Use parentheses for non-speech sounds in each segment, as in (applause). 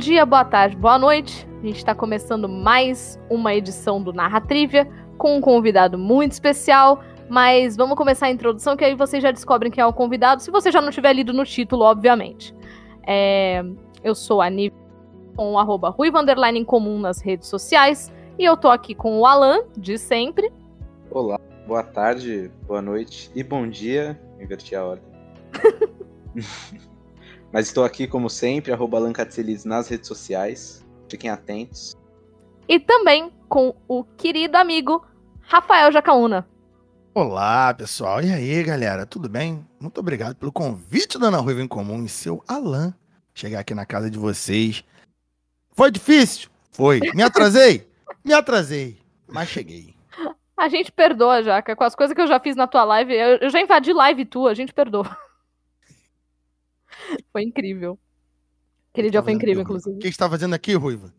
dia, boa tarde, boa noite. A gente está começando mais uma edição do Narra Trivia com um convidado muito especial. Mas vamos começar a introdução, que aí vocês já descobrem quem é o convidado, se você já não tiver lido no título, obviamente. É, eu sou a Nive, com o arroba em comum nas redes sociais. E eu tô aqui com o Alan, de sempre. Olá, boa tarde, boa noite e bom dia. Inverti a ordem. (laughs) Mas estou aqui, como sempre, arroba Alan nas redes sociais. Fiquem atentos. E também com o querido amigo Rafael Jacaúna. Olá, pessoal. E aí, galera? Tudo bem? Muito obrigado pelo convite da Ana Ruiva em Comum e seu Alan chegar aqui na casa de vocês. Foi difícil? Foi. Me atrasei? (laughs) Me atrasei. Mas cheguei. A gente perdoa, Jaca. Com as coisas que eu já fiz na tua live, eu já invadi live tua, a gente perdoa. Foi incrível. Aquele dia foi incrível, inclusive. O que está fazendo aqui, Ruiva?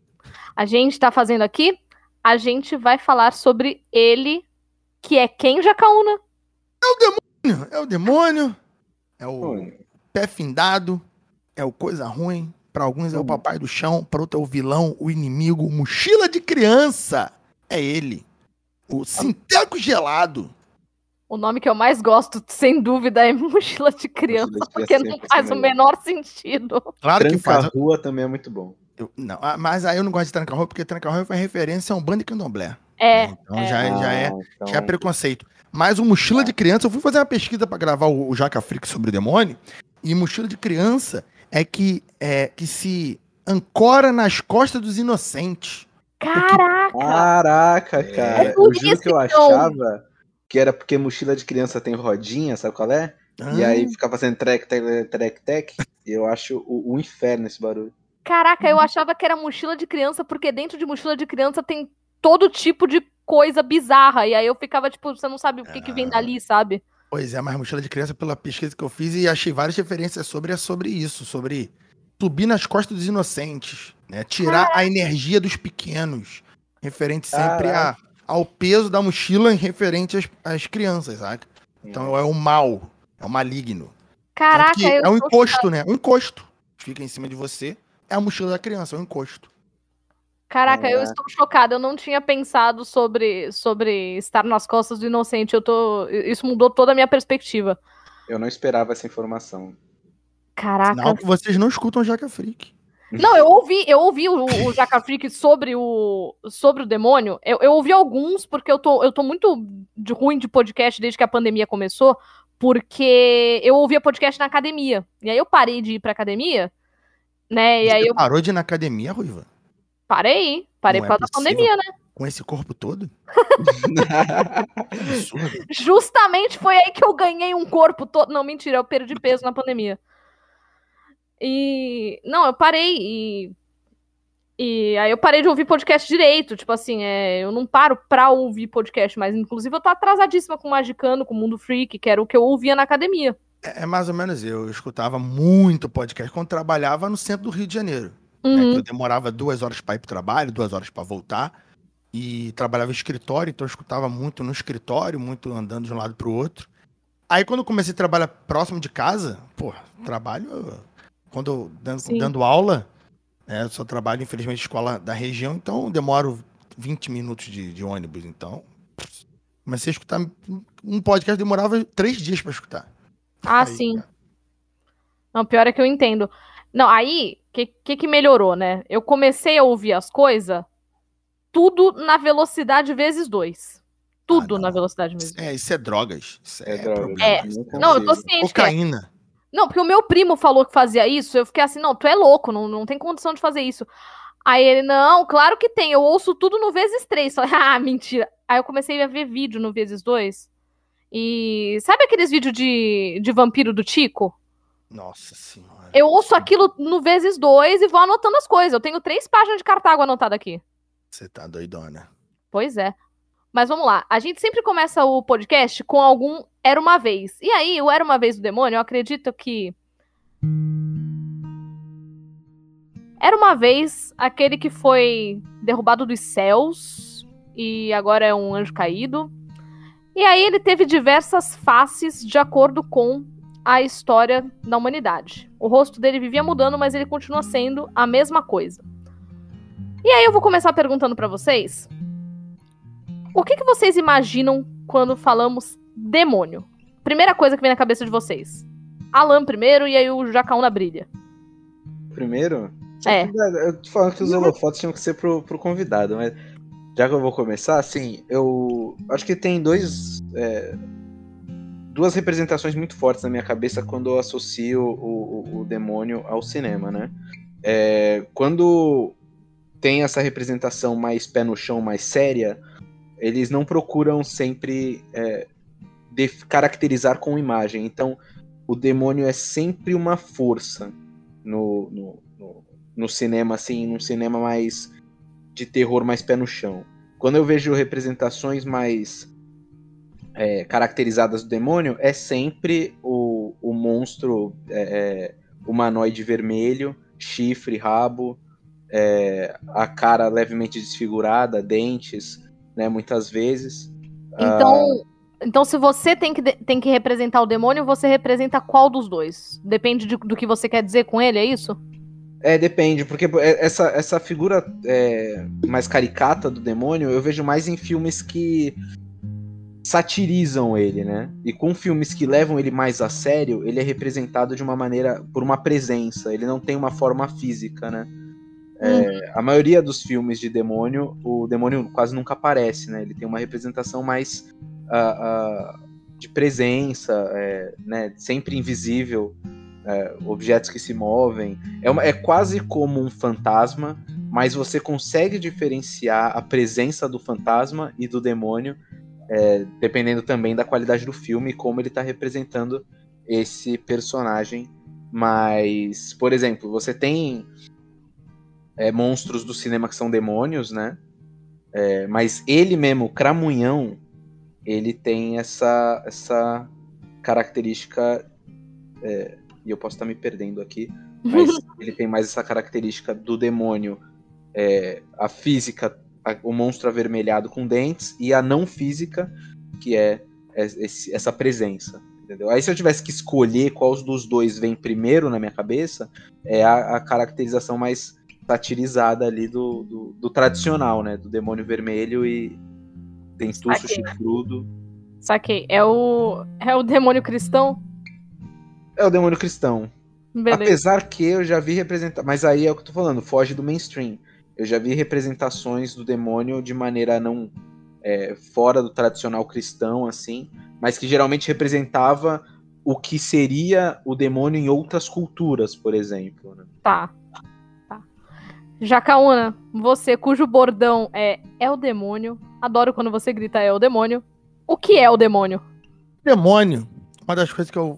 A gente está fazendo aqui, a gente vai falar sobre ele que é quem, Jacaúna? É o demônio, é o demônio, é o pé findado, é o coisa ruim. Para alguns é o papai do chão, para outros é o vilão, o inimigo, mochila de criança. É ele. O sinteco gelado. O nome que eu mais gosto, sem dúvida, é (laughs) mochila de criança, porque não faz o menor sentido. Claro Tranca que faz. rua também é muito bom. Eu, não, ah, mas aí eu não gosto de Tranca Rua, porque Tranca Rua foi referência a um bando de candomblé. É. Então é. Já, é, já, é, então... já é preconceito. Mas o Mochila de Criança, eu fui fazer uma pesquisa para gravar o, o Jaca Freak sobre o demônio, e Mochila de Criança é que, é que se ancora nas costas dos inocentes. Caraca! Caraca, cara. É eu juro que eu achava que era porque mochila de criança tem rodinha, sabe qual é? Ah. E aí fica fazendo trek, trek, trek, trek. E eu acho o, o inferno esse barulho. Caraca, eu achava que era mochila de criança, porque dentro de mochila de criança tem todo tipo de coisa bizarra. E aí eu ficava, tipo, você não sabe o que, que vem dali, sabe? Pois é, mas mochila de criança, pela pesquisa que eu fiz, e achei várias referências sobre, é sobre isso, sobre subir nas costas dos inocentes, né? Tirar a energia dos pequenos. Referente sempre a, ao peso da mochila referente às, às crianças, sabe? Então é o mal, é o maligno. Caraca, é um encosto, né? Um encosto. Fica em cima de você. É a mochila da criança, é um encosto. Caraca, é. eu estou chocada. Eu não tinha pensado sobre, sobre estar nas costas do inocente. Eu tô. Isso mudou toda a minha perspectiva. Eu não esperava essa informação. Caraca. Não, vocês não escutam Jaca Freak. Não, eu ouvi, eu ouvi o, o (laughs) Jaca Freak sobre o, sobre o demônio. Eu, eu ouvi alguns, porque eu tô, eu tô muito de ruim de podcast desde que a pandemia começou, porque eu ouvia podcast na academia. E aí eu parei de ir pra academia, né? E Você aí eu... parou de ir na academia, Ruiva? Parei, parei não por causa é da pandemia, né? Com esse corpo todo? (laughs) Justamente foi aí que eu ganhei um corpo todo. Não, mentira, eu perdi peso na pandemia. E. Não, eu parei e. E aí eu parei de ouvir podcast direito. Tipo assim, é, eu não paro pra ouvir podcast, mas inclusive eu tô atrasadíssima com o Magicano, com o Mundo Freak, que era o que eu ouvia na academia. É, é mais ou menos eu. Eu escutava muito podcast quando trabalhava no centro do Rio de Janeiro. Né, uhum. eu demorava duas horas para ir pro trabalho, duas horas para voltar. E trabalhava em escritório, então eu escutava muito no escritório, muito andando de um lado pro outro. Aí quando eu comecei a trabalhar próximo de casa, pô, trabalho. Quando dando, dando aula, né, eu só trabalho, infelizmente, em escola da região, então demoro 20 minutos de, de ônibus. Então, comecei a escutar. Um podcast demorava três dias para escutar. Ah, aí, sim. Não, pior é que eu entendo. Não, aí, o que, que, que melhorou, né? Eu comecei a ouvir as coisas, tudo na velocidade vezes dois. Tudo ah, na velocidade vezes dois. É, isso é drogas. Isso é, é drogas. É. Não, eu tô ciente. É. Cocaína. Não, porque o meu primo falou que fazia isso, eu fiquei assim, não, tu é louco, não, não tem condição de fazer isso. Aí ele, não, claro que tem, eu ouço tudo no vezes três. (laughs) Só, ah, mentira. Aí eu comecei a ver vídeo no vezes dois. E sabe aqueles vídeos de, de vampiro do Tico? Nossa senhora. Eu ouço aquilo no vezes dois e vou anotando as coisas. Eu tenho três páginas de Cartago anotada aqui. Você tá doidona. Pois é. Mas vamos lá. A gente sempre começa o podcast com algum Era uma vez. E aí, o Era uma vez do demônio, eu acredito que. Era uma vez aquele que foi derrubado dos céus e agora é um anjo caído. E aí ele teve diversas faces de acordo com a história da humanidade. O rosto dele vivia mudando, mas ele continua sendo a mesma coisa. E aí eu vou começar perguntando para vocês: o que, que vocês imaginam quando falamos demônio? Primeira coisa que vem na cabeça de vocês. Alan primeiro e aí o Jacaúna brilha. Primeiro? É. Eu tô falando que os holofotes tinham que ser pro, pro convidado, mas já que eu vou começar, assim, eu acho que tem dois. É, duas representações muito fortes na minha cabeça quando eu associo o, o, o demônio ao cinema, né? É, quando tem essa representação mais pé no chão, mais séria, eles não procuram sempre é, caracterizar com imagem. Então, o demônio é sempre uma força no, no, no, no cinema, assim, num cinema mais de terror, mais pé no chão. Quando eu vejo representações mais é, caracterizadas do demônio, é sempre o, o monstro é, é humanoide vermelho, chifre, rabo, é, a cara levemente desfigurada, dentes, né, muitas vezes. Então, ah, então se você tem que, tem que representar o demônio, você representa qual dos dois? Depende de, do que você quer dizer com ele, é isso? É, depende, porque essa, essa figura é, mais caricata do demônio eu vejo mais em filmes que satirizam ele, né? E com filmes que levam ele mais a sério, ele é representado de uma maneira, por uma presença, ele não tem uma forma física, né? É, uhum. a maioria dos filmes de demônio, o demônio quase nunca aparece, né? Ele tem uma representação mais uh, uh, de presença, é, né? Sempre invisível, é, objetos que se movem. É, uma, é quase como um fantasma, mas você consegue diferenciar a presença do fantasma e do demônio é, dependendo também da qualidade do filme e como ele está representando esse personagem. Mas, por exemplo, você tem é, monstros do cinema que são demônios, né? É, mas ele mesmo, Cramunhão, ele tem essa, essa característica. É, e eu posso estar me perdendo aqui, mas (laughs) ele tem mais essa característica do demônio. É, a física a, o monstro avermelhado com dentes e a não física, que é, esse, essa presença. Entendeu? Aí se eu tivesse que escolher qual dos dois vem primeiro na minha cabeça, é a, a caracterização mais satirizada ali do, do, do, tradicional, né? Do demônio vermelho e dentuço chifrudo. Saquei. É o, é o demônio cristão? É o demônio cristão. Beleza. Apesar que eu já vi representar. Mas aí é o que eu tô falando, foge do mainstream. Eu já vi representações do demônio de maneira não é, fora do tradicional cristão, assim, mas que geralmente representava o que seria o demônio em outras culturas, por exemplo. Né? Tá. tá. Jacaúna, você cujo bordão é é o demônio. Adoro quando você grita é o demônio. O que é o demônio? Demônio. Uma das coisas que eu.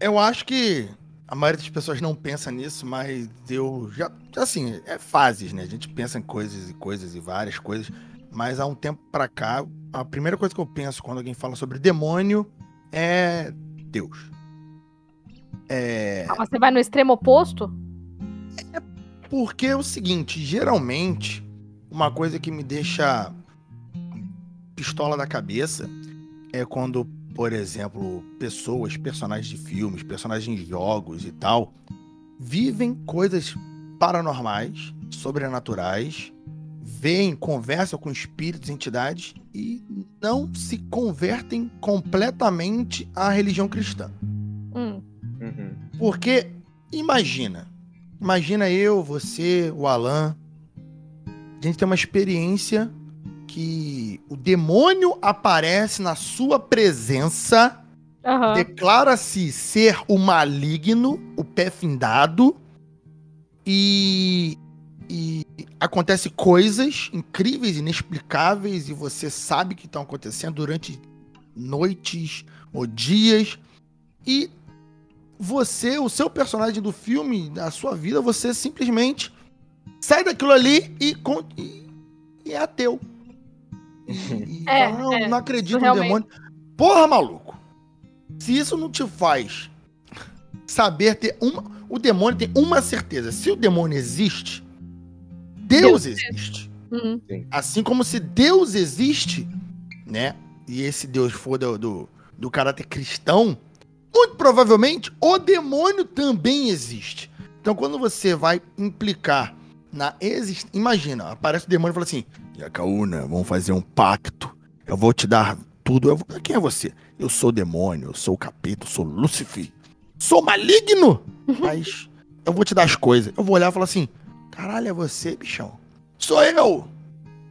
Eu acho que a maioria das pessoas não pensa nisso, mas eu já. Assim, é fases, né? A gente pensa em coisas e coisas e várias coisas. Mas há um tempo pra cá, a primeira coisa que eu penso quando alguém fala sobre demônio é Deus. É... Ah, você vai no extremo oposto? É porque é o seguinte, geralmente, uma coisa que me deixa pistola da cabeça é quando por exemplo, pessoas, personagens de filmes, personagens de jogos e tal, vivem coisas paranormais, sobrenaturais, veem, conversam com espíritos, entidades e não se convertem completamente à religião cristã. Hum. Uhum. Porque imagina, imagina eu, você, o Alan, a gente tem uma experiência que o demônio aparece na sua presença, uhum. declara-se ser o maligno, o pé findado, e, e acontece coisas incríveis, inexplicáveis, e você sabe que estão acontecendo durante noites ou dias, e você, o seu personagem do filme, da sua vida, você simplesmente sai daquilo ali e, e, e é ateu. E, (laughs) é, fala, não, é, não acredito no demônio. Porra, maluco! Se isso não te faz saber ter uma. O demônio tem uma certeza. Se o demônio existe, Deus, Deus existe. Uhum. Assim como se Deus existe, né? E esse Deus for do, do, do caráter cristão, muito provavelmente o demônio também existe. Então, quando você vai implicar na existência. Imagina, aparece o demônio e fala assim: Yakauna, vamos fazer um pacto. Eu vou te dar tudo. Eu vou... Quem é você? Eu sou o demônio, eu sou o capeta, eu sou Lúcifer. Sou maligno! (laughs) Mas eu vou te dar as coisas. Eu vou olhar e falar assim: caralho, é você, bichão? Sou eu!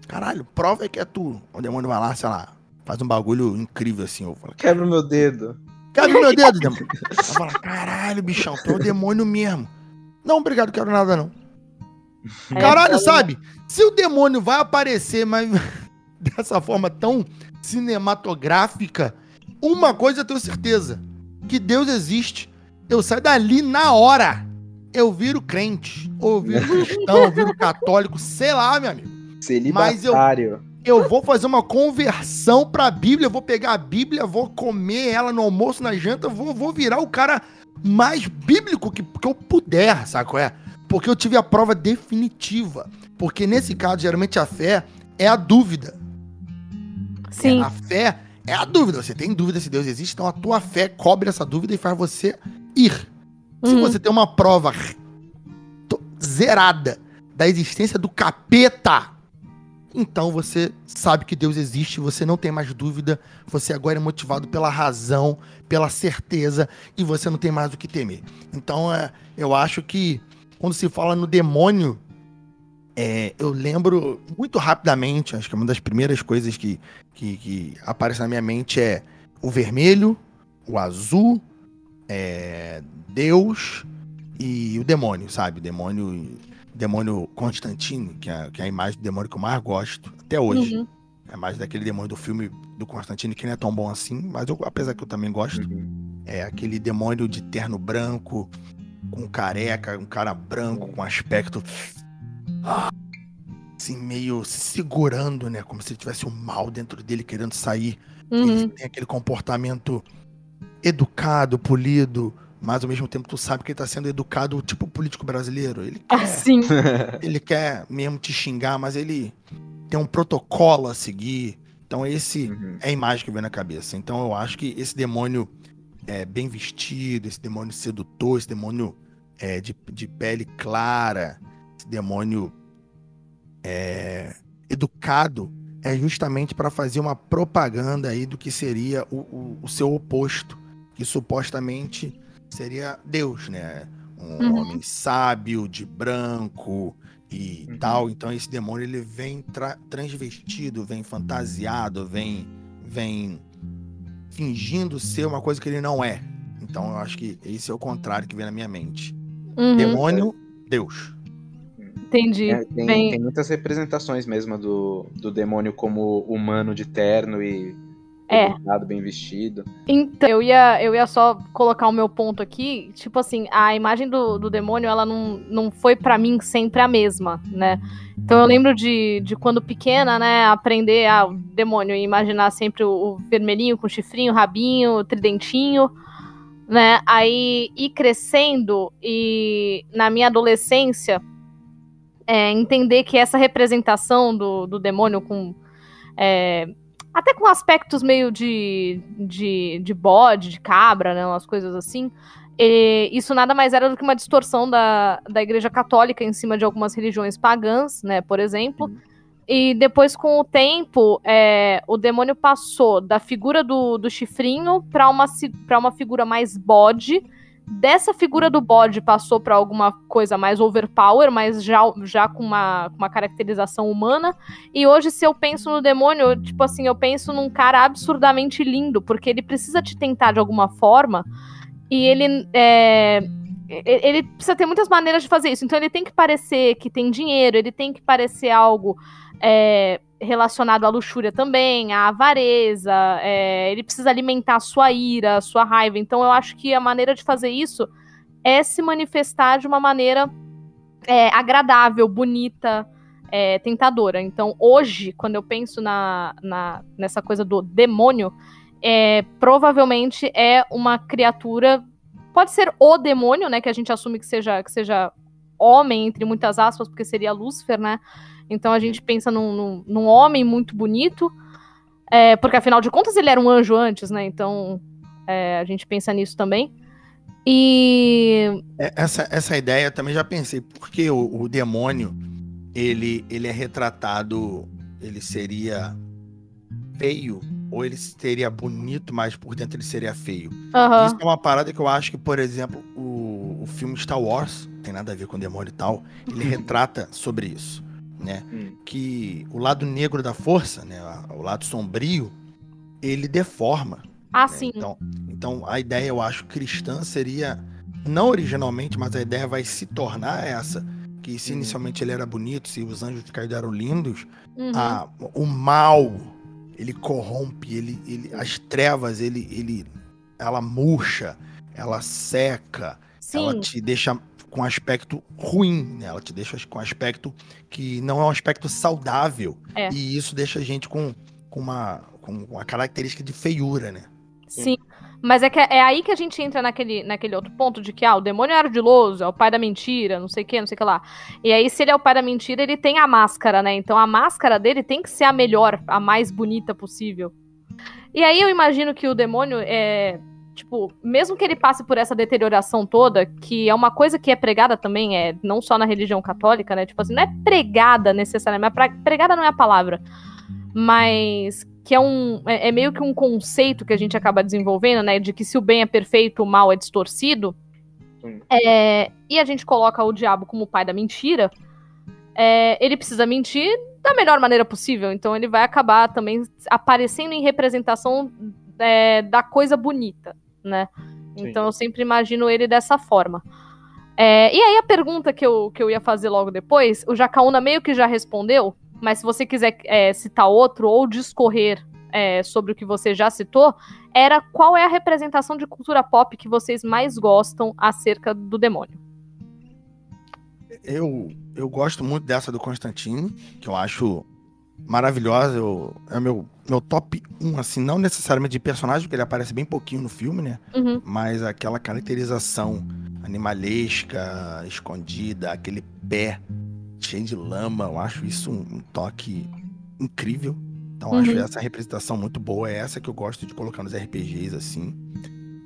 Caralho, prova que é tu. O demônio vai lá, sei lá, faz um bagulho incrível assim. Eu falo, Quebra o meu dedo. O meu dedo, demônio. Eu falo, caralho, bichão, tu é o demônio mesmo. Não, obrigado, quero nada não. É, caralho, sabe? Se o demônio vai aparecer, mas (laughs) dessa forma tão cinematográfica, uma coisa eu tenho certeza: que Deus existe. Eu saio dali na hora. Eu viro crente, ou viro cristão, ou viro católico, sei lá, meu amigo. Celibatário. Mas eu, eu vou fazer uma conversão pra Bíblia, vou pegar a Bíblia, vou comer ela no almoço, na janta, vou, vou virar o cara mais bíblico que, que eu puder, sabe qual é? Porque eu tive a prova definitiva. Porque nesse caso, geralmente a fé é a dúvida. Sim. É, a fé é a dúvida. Você tem dúvida se Deus existe, então a tua fé cobre essa dúvida e faz você ir. Uhum. Se você tem uma prova zerada da existência do capeta, então você sabe que Deus existe, você não tem mais dúvida, você agora é motivado pela razão, pela certeza e você não tem mais o que temer. Então é, eu acho que quando se fala no demônio, é, eu lembro muito rapidamente, acho que uma das primeiras coisas que, que, que aparece na minha mente é o vermelho, o azul, é, Deus e o demônio, sabe? Demônio, demônio Constantino, que é, que é a imagem do demônio que eu mais gosto até hoje. Uhum. É mais daquele demônio do filme do Constantino, que não é tão bom assim, mas eu, apesar que eu também gosto. Uhum. É aquele demônio de terno branco, com careca, um cara branco, com aspecto. Assim, meio se segurando, né? Como se tivesse um mal dentro dele querendo sair. Uhum. Ele tem aquele comportamento educado, polido, mas ao mesmo tempo tu sabe que ele tá sendo educado, tipo político brasileiro. Ele quer, assim. (laughs) ele quer mesmo te xingar, mas ele tem um protocolo a seguir. Então esse uhum. é a imagem que vem na cabeça. Então eu acho que esse demônio é, bem vestido, esse demônio sedutor, esse demônio é, de, de pele clara, esse demônio é, educado, é justamente para fazer uma propaganda aí do que seria o, o, o, seu oposto, que supostamente seria Deus, né? Um uhum. homem sábio, de branco e uhum. tal. Então esse demônio ele vem transvestido, vem fantasiado, vem, vem fingindo ser uma coisa que ele não é. Então eu acho que esse é o contrário que vem na minha mente. Uhum. Demônio, Deus. Entendi. É, tem, Bem... tem, muitas representações mesmo do, do demônio como humano de terno e é. bem vestido. Então, eu ia, eu ia só colocar o meu ponto aqui. Tipo assim, a imagem do, do demônio, ela não, não foi para mim sempre a mesma, né? Então eu lembro de, de quando pequena, né, aprender a o demônio e imaginar sempre o, o vermelhinho com chifrinho, rabinho, tridentinho, né? Aí ir crescendo e na minha adolescência é, entender que essa representação do, do demônio com é, até com aspectos meio de, de, de bode, de cabra, né? Umas coisas assim. E isso nada mais era do que uma distorção da, da Igreja Católica em cima de algumas religiões pagãs, né? Por exemplo. E depois, com o tempo, é, o demônio passou da figura do, do chifrinho para uma, uma figura mais bode Dessa figura do bode passou para alguma coisa mais overpower, mas já, já com uma, uma caracterização humana. E hoje, se eu penso no demônio, tipo assim, eu penso num cara absurdamente lindo, porque ele precisa te tentar de alguma forma. E ele. É, ele precisa ter muitas maneiras de fazer isso. Então ele tem que parecer que tem dinheiro, ele tem que parecer algo. É, relacionado à luxúria também, à avareza, é, ele precisa alimentar a sua ira, a sua raiva. Então eu acho que a maneira de fazer isso é se manifestar de uma maneira é, agradável, bonita, é, tentadora. Então hoje, quando eu penso na, na nessa coisa do demônio, é, provavelmente é uma criatura. Pode ser o demônio, né? Que a gente assume que seja, que seja homem, entre muitas aspas, porque seria Lúcifer, né? Então a gente pensa num, num, num homem muito bonito, é, porque afinal de contas ele era um anjo antes, né? Então É, a gente pensa nisso também. E. É, essa, essa ideia eu também já pensei, porque o, o demônio ele, ele é retratado, ele seria feio ou ele seria bonito, mas por dentro ele seria feio. Uhum. Isso é uma parada que eu acho que, por exemplo, o, o filme Star Wars, tem nada a ver com demônio e tal, ele retrata sobre isso, né? Hum. Que o lado negro da força, né, o lado sombrio, ele deforma. Ah, né? sim. Então, então, a ideia, eu acho, cristã seria, não originalmente, mas a ideia vai se tornar essa, que se uhum. inicialmente ele era bonito, se os anjos caídos eram lindos, uhum. a, o mal ele corrompe, ele, ele, as trevas, ele, ele, ela murcha, ela seca, Sim. ela te deixa com aspecto ruim, né? Ela te deixa com aspecto que não é um aspecto saudável. É. E isso deixa a gente com, com, uma, com uma característica de feiura, né? Sim. Mas é, que é aí que a gente entra naquele, naquele outro ponto de que ah, o demônio é ardiloso, é o pai da mentira, não sei o que, não sei o que lá. E aí, se ele é o pai da mentira, ele tem a máscara, né? Então a máscara dele tem que ser a melhor, a mais bonita possível. E aí eu imagino que o demônio é. Tipo, mesmo que ele passe por essa deterioração toda, que é uma coisa que é pregada também, é não só na religião católica, né? Tipo assim, não é pregada necessariamente, pregada não é a palavra. Mas que é um é, é, meio que um conceito que a gente acaba desenvolvendo, né, de que se o bem é perfeito, o mal é distorcido. É, e a gente coloca o diabo como o pai da mentira. É, ele precisa mentir da melhor maneira possível, então ele vai acabar também aparecendo em representação é, da coisa bonita, né? Sim. Então eu sempre imagino ele dessa forma. É, e aí a pergunta que eu, que eu ia fazer logo depois, o Jacaúna meio que já respondeu, mas se você quiser é, citar outro ou discorrer é, sobre o que você já citou, era qual é a representação de cultura pop que vocês mais gostam acerca do demônio? Eu, eu gosto muito dessa do Constantino, que eu acho maravilhosa. Eu, é meu, meu top 1, assim, não necessariamente de personagem, porque ele aparece bem pouquinho no filme, né? Uhum. Mas aquela caracterização animalesca, escondida, aquele pé cheio de lama. Eu acho isso um, toque incrível. Então uhum. acho essa representação muito boa. É essa que eu gosto de colocar nos RPGs, assim.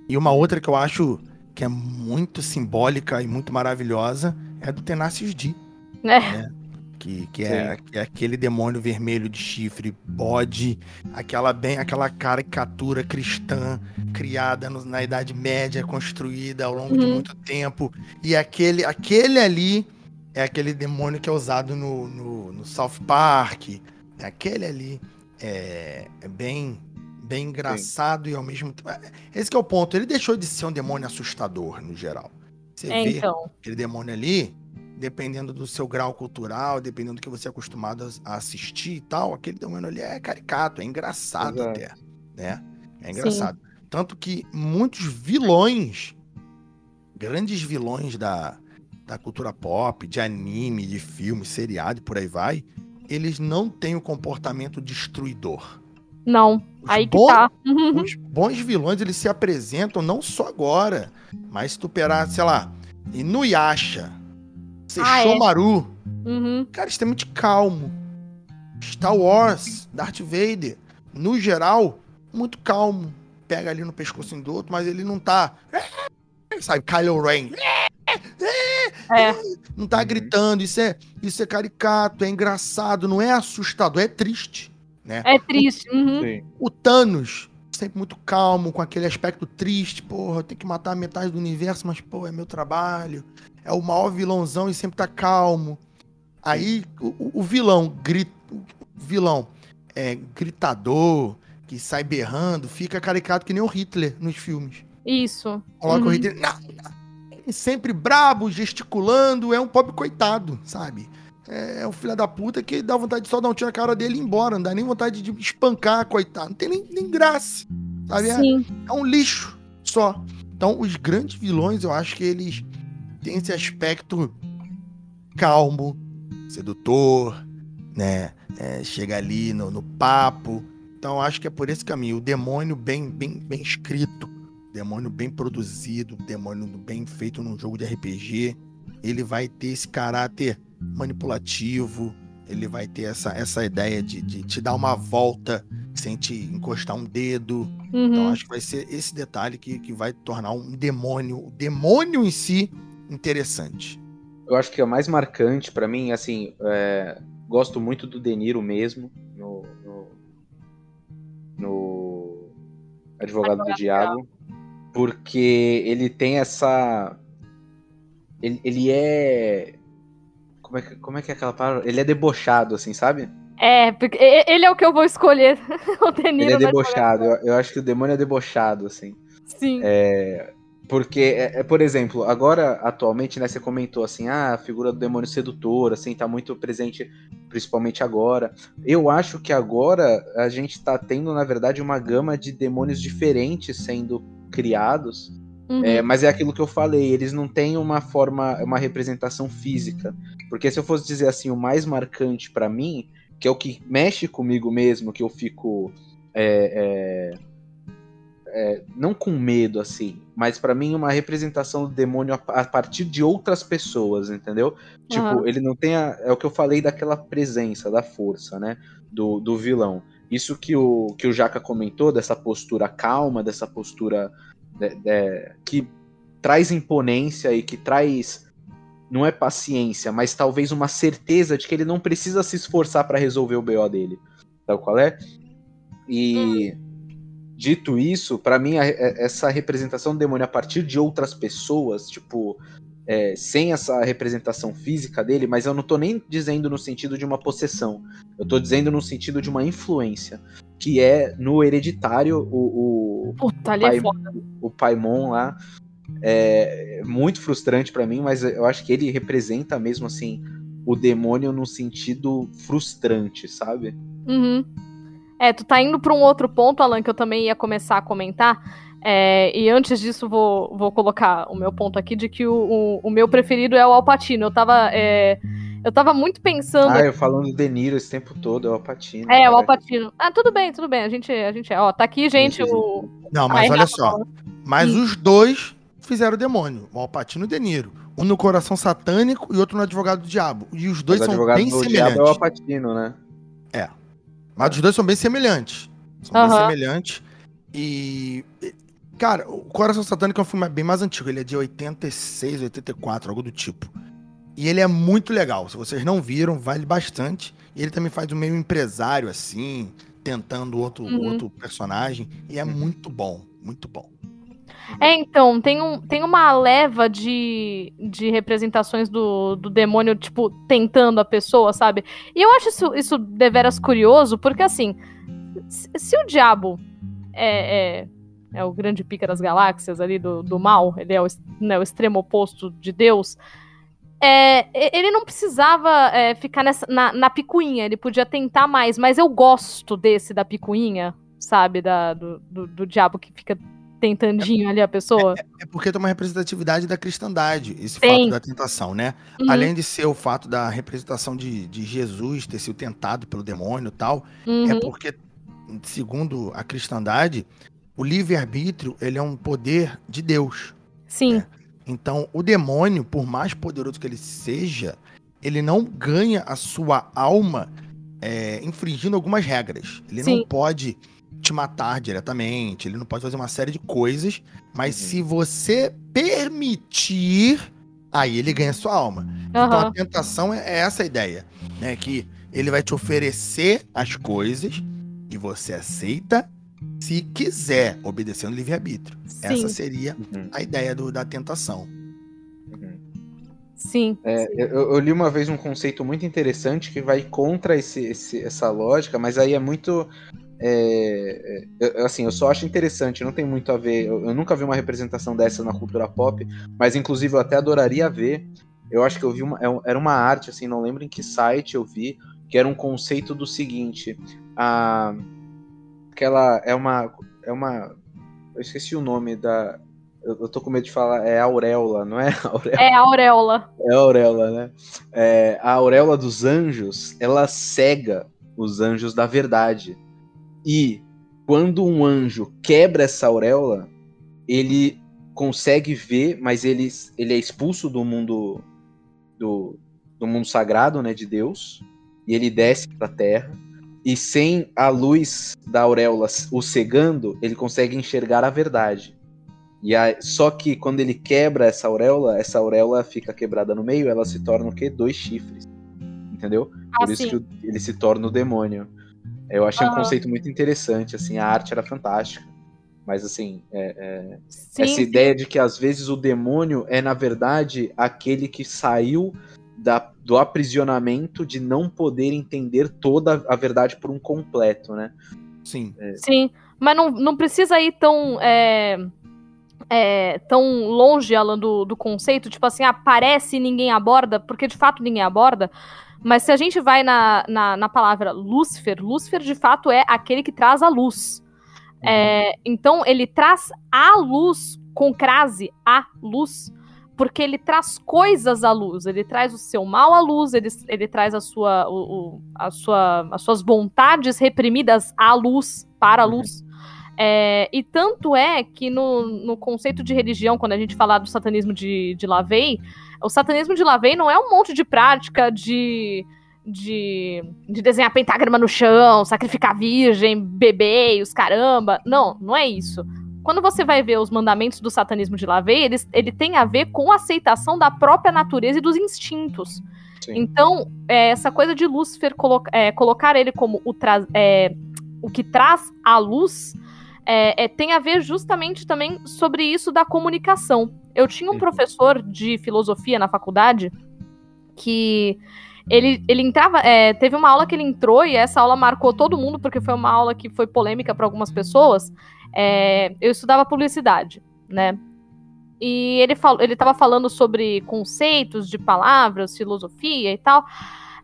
E uma outra que eu acho que é muito simbólica e muito maravilhosa é a do Tenacious D. É. Né? Que, que é, que, é, aquele demônio vermelho de chifre, bode, aquela bem aquela caricatura cristã criada no, na Idade Média, construída ao longo uhum. de muito tempo. E aquele, aquele ali é aquele demônio que é usado no, no, no South Park. É aquele ali. É, é bem bem engraçado Sim. e ao mesmo tempo. É, esse é o ponto. Ele deixou de ser um demônio assustador, no geral. Você é, vê então. aquele demônio ali, dependendo do seu grau cultural, dependendo do que você é acostumado a assistir e tal, aquele demônio ali é caricato, é engraçado Exato. até. Né? É engraçado. Sim. Tanto que muitos vilões, grandes vilões da, da cultura pop, de anime, de filme, seriado e por aí vai, eles não têm o comportamento destruidor. Não, os aí que tá. (laughs) os (laughs) bons vilões, eles se apresentam não só agora, mas se tu pegar, sei lá, Inuyasha, Sesshomaru, ah, é. uhum. cara, extremamente calmo. Star Wars, Darth Vader, no geral, muito calmo. Pega ali no pescoço do outro, mas ele não tá... (laughs) Sabe, Kylo Ren (laughs) é. Não tá gritando, isso é, isso é caricato, é engraçado, não é assustador, é triste. Né? É triste. Uhum. O, o Thanos, sempre muito calmo, com aquele aspecto triste, porra, eu tenho que matar metade do universo, mas, pô, é meu trabalho. É o maior vilãozão e sempre tá calmo. Aí o, o vilão grita. O vilão é gritador, que sai berrando, fica caricato que nem o Hitler nos filmes. Isso. Coloca uhum. o Hitler. Não, não, sempre brabo, gesticulando, é um pobre coitado, sabe? É, é um filho da puta que dá vontade de só dar um tiro na cara dele e ir embora, não dá nem vontade de espancar, coitado. Não tem nem, nem graça, sabe? É, é, um lixo só. Então, os grandes vilões, eu acho que eles têm esse aspecto calmo, sedutor, né? É, chega ali no, no papo. Então, acho que é por esse caminho. O demônio bem, bem, bem escrito, demônio bem produzido, demônio bem feito num jogo de RPG, ele vai ter esse caráter manipulativo, ele vai ter essa, essa ideia de, de te dar uma volta sem te encostar um dedo. Então, uhum. Então acho que vai ser esse detalhe que, que vai tornar um demônio, o demônio em si, interessante. Eu acho que é o mais marcante para mim, assim, é, gosto muito do Deniro mesmo, no, no, no Advogado do Diabo, porque ele tem essa. Ele, ele é. Como é, que, como é que é aquela palavra? Ele é debochado, assim, sabe? É, porque ele é o que eu vou escolher. (laughs) o Deniro. Ele é debochado. Eu, eu, acho que o demônio é debochado, assim. Sim. É, porque, é, é, por exemplo, agora, atualmente, né, você comentou assim, ah, a figura do demônio sedutor, assim, tá muito presente, principalmente agora. Eu acho que agora a gente tá tendo, na verdade, uma gama de demônios diferentes sendo criados. Uhum. É, mas é aquilo que eu falei, eles não têm uma forma, uma representação física. Porque se eu fosse dizer assim, o mais marcante para mim, que é o que mexe comigo mesmo, que eu fico. É, é, é, não com medo, assim, mas para mim uma representação do demônio a, a, partir de outras pessoas, entendeu? Uhum. Tipo, ele não tem a, é o que eu falei daquela presença, da força, né, do, do vilão. Isso que o, que o Jaca comentou, dessa postura calma, dessa postura de, de, que traz imponência e que traz não é paciência, mas talvez uma certeza de que ele não precisa se esforçar para resolver o BO dele. Sabe qual é? E uhum Dito isso, para mim, a, é, essa representação do demônio a partir de outras pessoas, tipo, é, sem essa representação física dele, mas eu não tô nem dizendo no sentido de uma possessão. Eu tô dizendo no sentido de uma influência. Que é no hereditário o. O, Puta, o, pai, é o Paimon lá. É muito frustrante para mim, mas eu acho que ele representa mesmo assim o demônio no sentido frustrante, sabe? Uhum. É, tu tá indo para um outro ponto, Alan, que eu também ia começar a comentar. É, e antes disso, vou, vou colocar o meu ponto aqui de que o, o, o meu preferido é o Alpatino. Eu tava. É, eu tava muito pensando. Ah, eu falando do De Niro esse tempo todo, é o Alpatino. É, cara. o Alpatino. Ah, tudo bem, tudo bem. A gente, a gente é. Ó, tá aqui, gente, o. Não, mas olha só. Mas hum. os dois fizeram o demônio. O Alpatino e o De Niro. Um no Coração Satânico e outro no Advogado do Diabo. E os dois mas são bem semelhantes. Diabo é o Alpatino, né? É. Mas os dois são bem semelhantes. São uhum. bem semelhantes. E. Cara, o Coração Satânico é um filme bem mais antigo. Ele é de 86, 84, algo do tipo. E ele é muito legal. Se vocês não viram, vale bastante. E ele também faz um meio empresário, assim, tentando outro, uhum. outro personagem. E é muito bom, muito bom. É, então, tem, um, tem uma leva de, de representações do, do demônio, tipo, tentando a pessoa, sabe? E eu acho isso, isso deveras curioso, porque assim, se, se o diabo é, é, é, o grande pica das galáxias ali do, do mal, ele é o, né, o extremo oposto de Deus. É, ele não precisava é, ficar nessa, na, na picuinha, ele podia tentar mais, mas eu gosto desse da picuinha, sabe? Da, do, do, do diabo que fica tentandinho é, ali a pessoa. É, é, porque tem uma representatividade da cristandade, esse fato da tentação, né? Uhum. Além de ser o fato da representação de, de Jesus ter sido tentado pelo demônio e tal, é uhum. é porque, segundo a cristandade, o livre-arbítrio ele é um poder de Deus. Sim. Né? Então, o demônio, por mais poderoso que ele seja, ele não ganha a sua alma é, infringindo algumas regras. Ele Sim. não pode te matar diretamente, ele não pode fazer uma série de coisas, mas uhum. se você permitir, aí ele ganha sua alma. Uhum. Então a tentação é, essa a ideia, né? Que ele vai te oferecer as coisas e você aceita se quiser, obedecendo o livre-arbítrio. Essa seria uhum. a ideia do, da tentação. Uhum. Sim. É, sim. Eu, eu, li uma vez um conceito muito interessante que vai contra esse, esse, essa lógica, mas aí é muito é, é, assim, eu só acho interessante, não tem muito a ver. Eu, eu, nunca vi uma representação dessa na cultura pop, mas inclusive eu até adoraria ver. Eu acho que eu vi uma. É era uma arte, assim, não lembro em que site eu vi, que era um conceito do seguinte. A, aquela. É uma. É uma. Eu esqueci o nome da. Eu, eu tô com medo de falar. É auréola, não é? (laughs) Auréola. É auréola. É auréola, né? É, a auréola dos anjos, ela cega os anjos da verdade. E quando um anjo quebra essa auréola, ele consegue ver, mas ele, ele é expulso do mundo do, do mundo sagrado, né, de Deus. e ele desce pra terra. E sem a luz da auréola o cegando, ele consegue enxergar a verdade. E a, só que quando ele quebra essa auréola, essa auréola fica quebrada no meio, ela se torna o quê? Dois chifres. Entendeu? Ah, Por isso sim. que ele se torna o demônio. Eu achei um Ah. conceito muito interessante, assim, a arte era fantástica. Mas assim, é- é, Sim, essa sim. ideia de que às vezes o demônio é, na verdade, aquele que saiu da- do aprisionamento de não poder entender toda a verdade por um completo, né? Sim. Sim, mas não, não precisa ir tão, é, é, tão longe, Alan, do, do conceito, tipo assim, aparece e ninguém aborda, porque de fato ninguém aborda. Mas se a gente vai na, na, na palavra Lúcifer, Lúcifer de fato é aquele que traz a luz. É, então ele traz a luz com crase, a luz, porque ele traz coisas à luz, ele traz o seu mal à luz, ele, ele traz a sua, o, o- a sua, as suas vontades reprimidas à luz, para a Uhum. É, e tanto é que no, no conceito de religião, quando a gente falar do satanismo de, de Lavey, o satanismo de Lavey não é um monte de prática de, de, de desenhar pentagrama no chão, sacrificar virgem, bebê e os caramba. Não, não é isso. Quando você vai ver os mandamentos do satanismo de Lavey, eles, ele tem a ver com a aceitação da própria natureza e dos instintos. Sim. Então, é, essa coisa de Lúcifer colo é, colocar ele como o, é, o que traz a luz é, é, tem a ver justamente também sobre isso da comunicação. Eu tinha um Uhum. professor de filosofia na faculdade que ele, ele entrava. é, teve uma aula que ele entrou e essa aula marcou todo mundo, porque foi uma aula que foi polêmica para algumas pessoas. É, eu estudava publicidade, né? E ele, fal, ele tava falando sobre conceitos de palavras, filosofia e tal.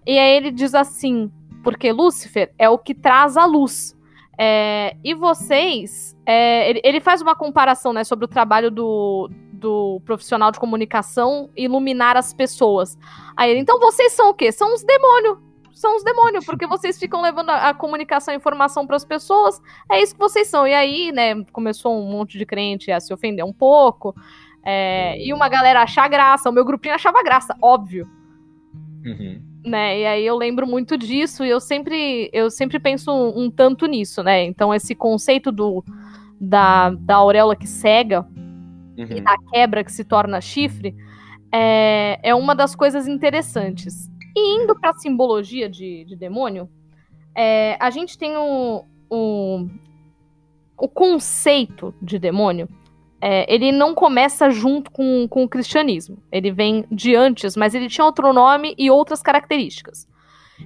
E aí ele diz assim: porque Lúcifer é o que traz a luz. É, e vocês. é, ele, ele faz uma comparação né, sobre o trabalho do, do profissional de comunicação iluminar as pessoas. Aí ele, então vocês são o quê? São os demônios. São os demônios, porque vocês ficam levando a, a comunicação e informação para as pessoas. É isso que vocês são. E aí, né, começou um monte de crente a se ofender um pouco. é, e uma galera achar graça. O meu grupinho achava graça, óbvio Uhum. Né? E aí eu lembro muito disso e eu sempre eu sempre penso um, um tanto nisso, né? Então esse conceito do da, da auréola que cega e Uhum. da quebra que se torna chifre é, é uma das coisas interessantes. E indo para a simbologia de, de demônio, é, a gente tem o, o, o conceito de demônio. É, ele não começa junto com, com o cristianismo. Ele vem de antes, mas ele tinha outro nome e outras características.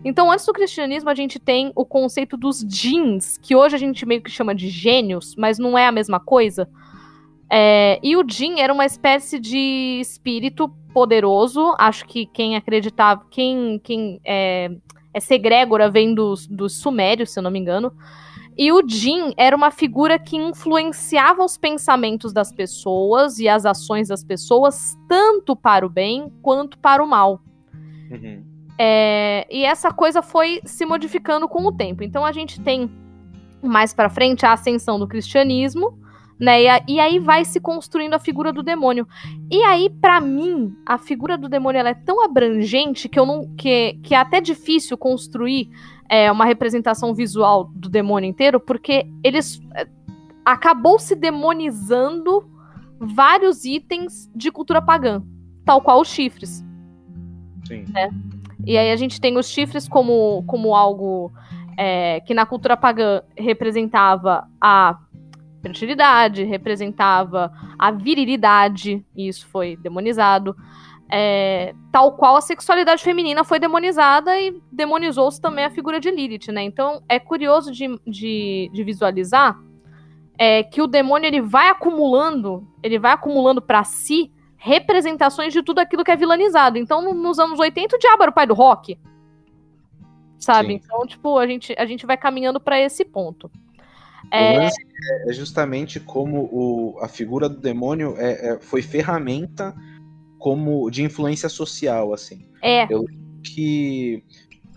Então, antes do cristianismo, a gente tem o conceito dos djinns, que hoje a gente meio que chama de gênios, mas não é a mesma coisa. É, e o Jin era uma espécie de espírito poderoso. Acho que quem acreditava, quem, quem é, é segrégora vem dos, dos sumérios, se eu não me engano. E o Jin era uma figura que influenciava os pensamentos das pessoas e as ações das pessoas, tanto para o bem quanto para o mal. Uhum. É, e essa coisa foi se modificando com o tempo. Então a gente tem mais para frente a ascensão do cristianismo, né? E, a- e aí vai se construindo a figura do demônio. E aí, para mim, a figura do demônio ela é tão abrangente que eu não que, que é até difícil construir é, uma representação visual do demônio inteiro, porque eles é, acabou se demonizando vários itens de cultura pagã, tal qual os chifres. Sim. E aí a gente tem os chifres como, como algo é, que na cultura pagã representava a fertilidade, representava a virilidade, e isso foi demonizado. É, tal qual a sexualidade feminina foi demonizada e demonizou-se também a figura de Lilith, né? Então é curioso de, de, de visualizar é, que o demônio ele vai acumulando, ele vai acumulando para si representações de tudo aquilo que é vilanizado. Então, no- nos anos 80, o diabo era o pai do rock. Sabe? Sim. Então, tipo, a gente, a gente vai caminhando para esse ponto. É, lance é justamente como o, a figura do demônio é, é- foi ferramenta como de influência social, assim. é, Que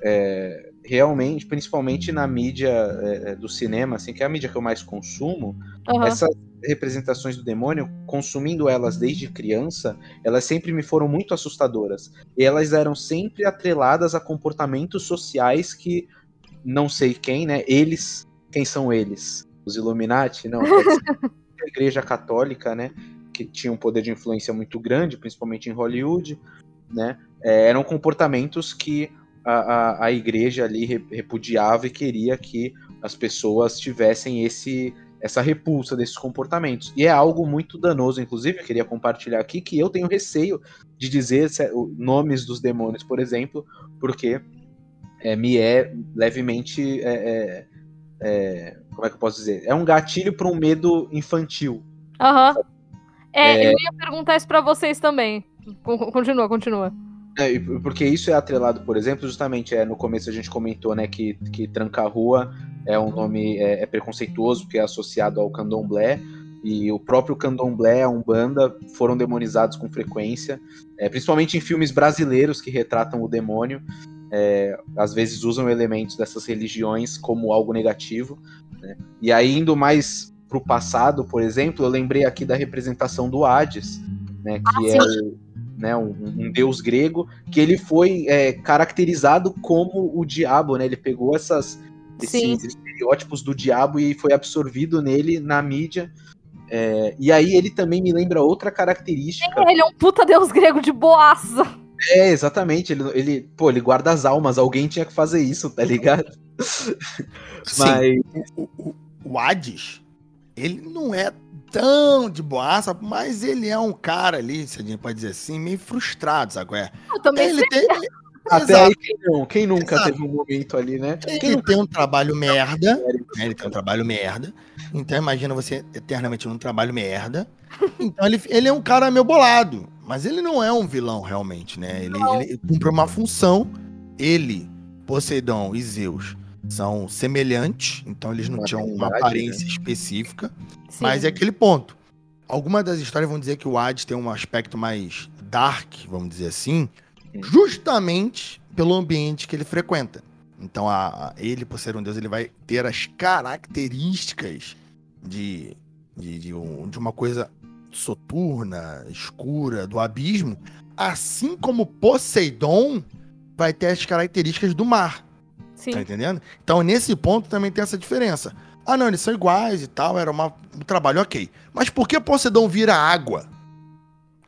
é, realmente, principalmente na mídia é, é, do cinema, assim, que é a mídia que eu mais consumo, aham, essa- representações do demônio, consumindo elas desde criança, elas sempre me foram muito assustadoras. E elas eram sempre atreladas a comportamentos sociais que não sei quem, né? Eles, quem são eles? Os Illuminati? Não, (laughs) a Igreja Católica, né? Que tinha um poder de influência muito grande, principalmente em Hollywood, né? É, eram comportamentos que a, a, a igreja ali repudiava e queria que as pessoas tivessem esse essa repulsa desses comportamentos. E é algo muito danoso, inclusive, eu queria compartilhar aqui que eu tenho receio de dizer nomes dos demônios, por exemplo, porque é, me é levemente. É, é, é, como é que eu posso dizer? É um gatilho para um medo infantil. Uhum. É, eu ia perguntar isso para vocês também. Continua, continua. É, porque isso é atrelado, por exemplo, justamente é, no começo a gente comentou né, que, que Tranca-Rua é um nome é, é, preconceituoso, porque é associado ao candomblé, e o próprio candomblé, a Umbanda, foram demonizados com frequência, é, principalmente em filmes brasileiros que retratam o demônio, é, às vezes usam elementos dessas religiões como algo negativo. Né? E aí, indo mais para o passado, por exemplo, eu lembrei aqui da representação do Hades, né, que ah, é o né, um, um, deus grego, que ele foi é, caracterizado como o diabo, né? Ele pegou essas, esses estereótipos do diabo e foi absorvido nele na mídia. É, e aí ele também me lembra outra característica. É, ele é um puta deus grego de boaça. É, exatamente. Ele, ele, pô, ele guarda as almas. Alguém tinha que fazer isso, tá ligado? Mas. O, o, o Hades, ele não é tão de boaça, mas ele é um cara ali, se a gente pode dizer assim, meio frustrado, sabe? É? Eu também ele tem, Até aí, quem, não, quem nunca Exato. teve um momento ali, né? Quem ele tem um trabalho merda, né? ele tem um trabalho merda, então imagina você eternamente num trabalho merda, então ele, ele é um cara meio bolado, mas ele não é um vilão realmente, né? Ele, ele cumpre uma função, ele, Poseidon e Zeus, são semelhantes, então eles não uma tinham uma aparência né? específica, Sim. mas é aquele ponto. Algumas das histórias vão dizer que o Hades tem um aspecto mais dark, vamos dizer assim, justamente pelo ambiente que ele frequenta. Então, a, a, ele, por ser um deus, ele vai ter as características de, de, de, um, de uma coisa soturna, escura, do abismo, assim como Poseidon vai ter as características do mar. Sim. Tá entendendo? Então, nesse ponto também tem essa diferença. Ah, não, eles são iguais e tal, era uma, um trabalho ok. Mas por que Poseidon vira água?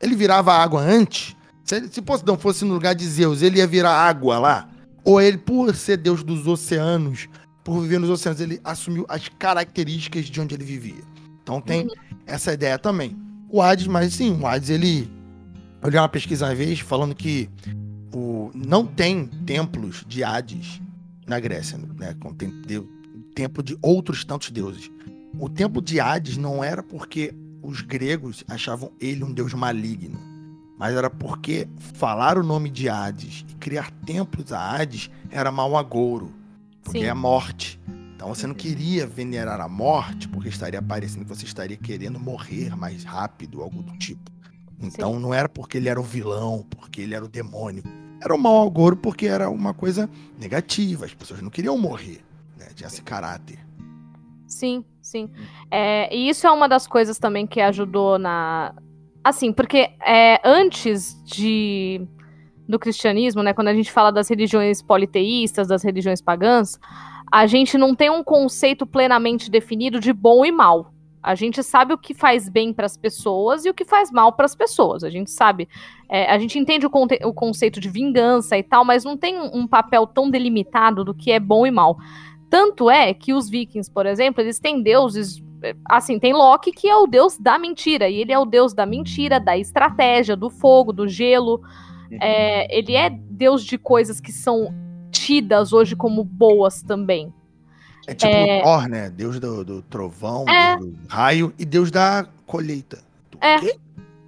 Ele virava água antes? Se, se Poseidon fosse no lugar de Zeus, ele ia virar água lá? Ou ele, por ser deus dos oceanos, por viver nos oceanos, ele assumiu as características de onde ele vivia. Então tem uhum. essa ideia também. O Hades, mas sim, o Hades, ele. Eu li uma pesquisa uma vez falando que o, não tem templos de Hades na Grécia, né? Tem de, templo de outros tantos deuses. O templo de Hades não era porque os gregos achavam ele um deus maligno, mas era porque falar o nome de Hades e criar templos a Hades era mau agouro, porque Sim. é a morte. Então você não queria venerar a morte porque estaria parecendo que você estaria querendo morrer mais rápido, algo do tipo. Então Sim. não era porque ele era o vilão, porque ele era o demônio era um mau agouro porque era uma coisa negativa. As pessoas não queriam morrer, né? Tinha esse caráter. Sim, sim. É, e isso é uma das coisas também que ajudou na. Assim, porque é, antes de do cristianismo, né, quando a gente fala das religiões politeístas, das religiões pagãs, a gente não tem um conceito plenamente definido de bom e mal. A gente sabe o que faz bem para as pessoas e o que faz mal para as pessoas. A gente sabe. É, a gente entende o, conte o, conceito de vingança e tal, mas não tem um papel tão delimitado do que é bom e mal. Tanto é que os vikings, por exemplo, eles têm deuses. É, assim, tem Loki, que é o deus da mentira. E ele é o deus da mentira, da estratégia, do fogo, do gelo. É, ele é deus de coisas que são tidas hoje como boas também. É tipo é... o Thor, né? Deus do, do trovão, é... do raio e Deus da colheita. Do é. Quê?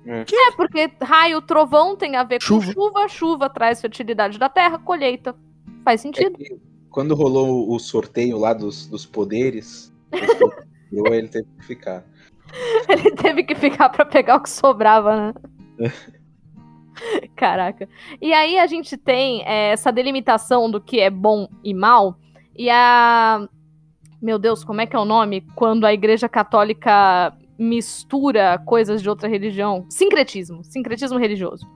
É. é, porque raio, trovão tem a ver chuva. com chuva, chuva traz fertilidade da terra, colheita. Faz sentido. É quando rolou o sorteio lá dos, dos poderes, (laughs) ele teve que ficar. (laughs) Ele teve que ficar para pegar o que sobrava, né? (laughs) Caraca. E aí a gente tem é, essa delimitação do que é bom e mal. E a meu Deus, como é que é o nome? Quando a Igreja Católica mistura coisas de outra religião. Sincretismo, sincretismo religioso.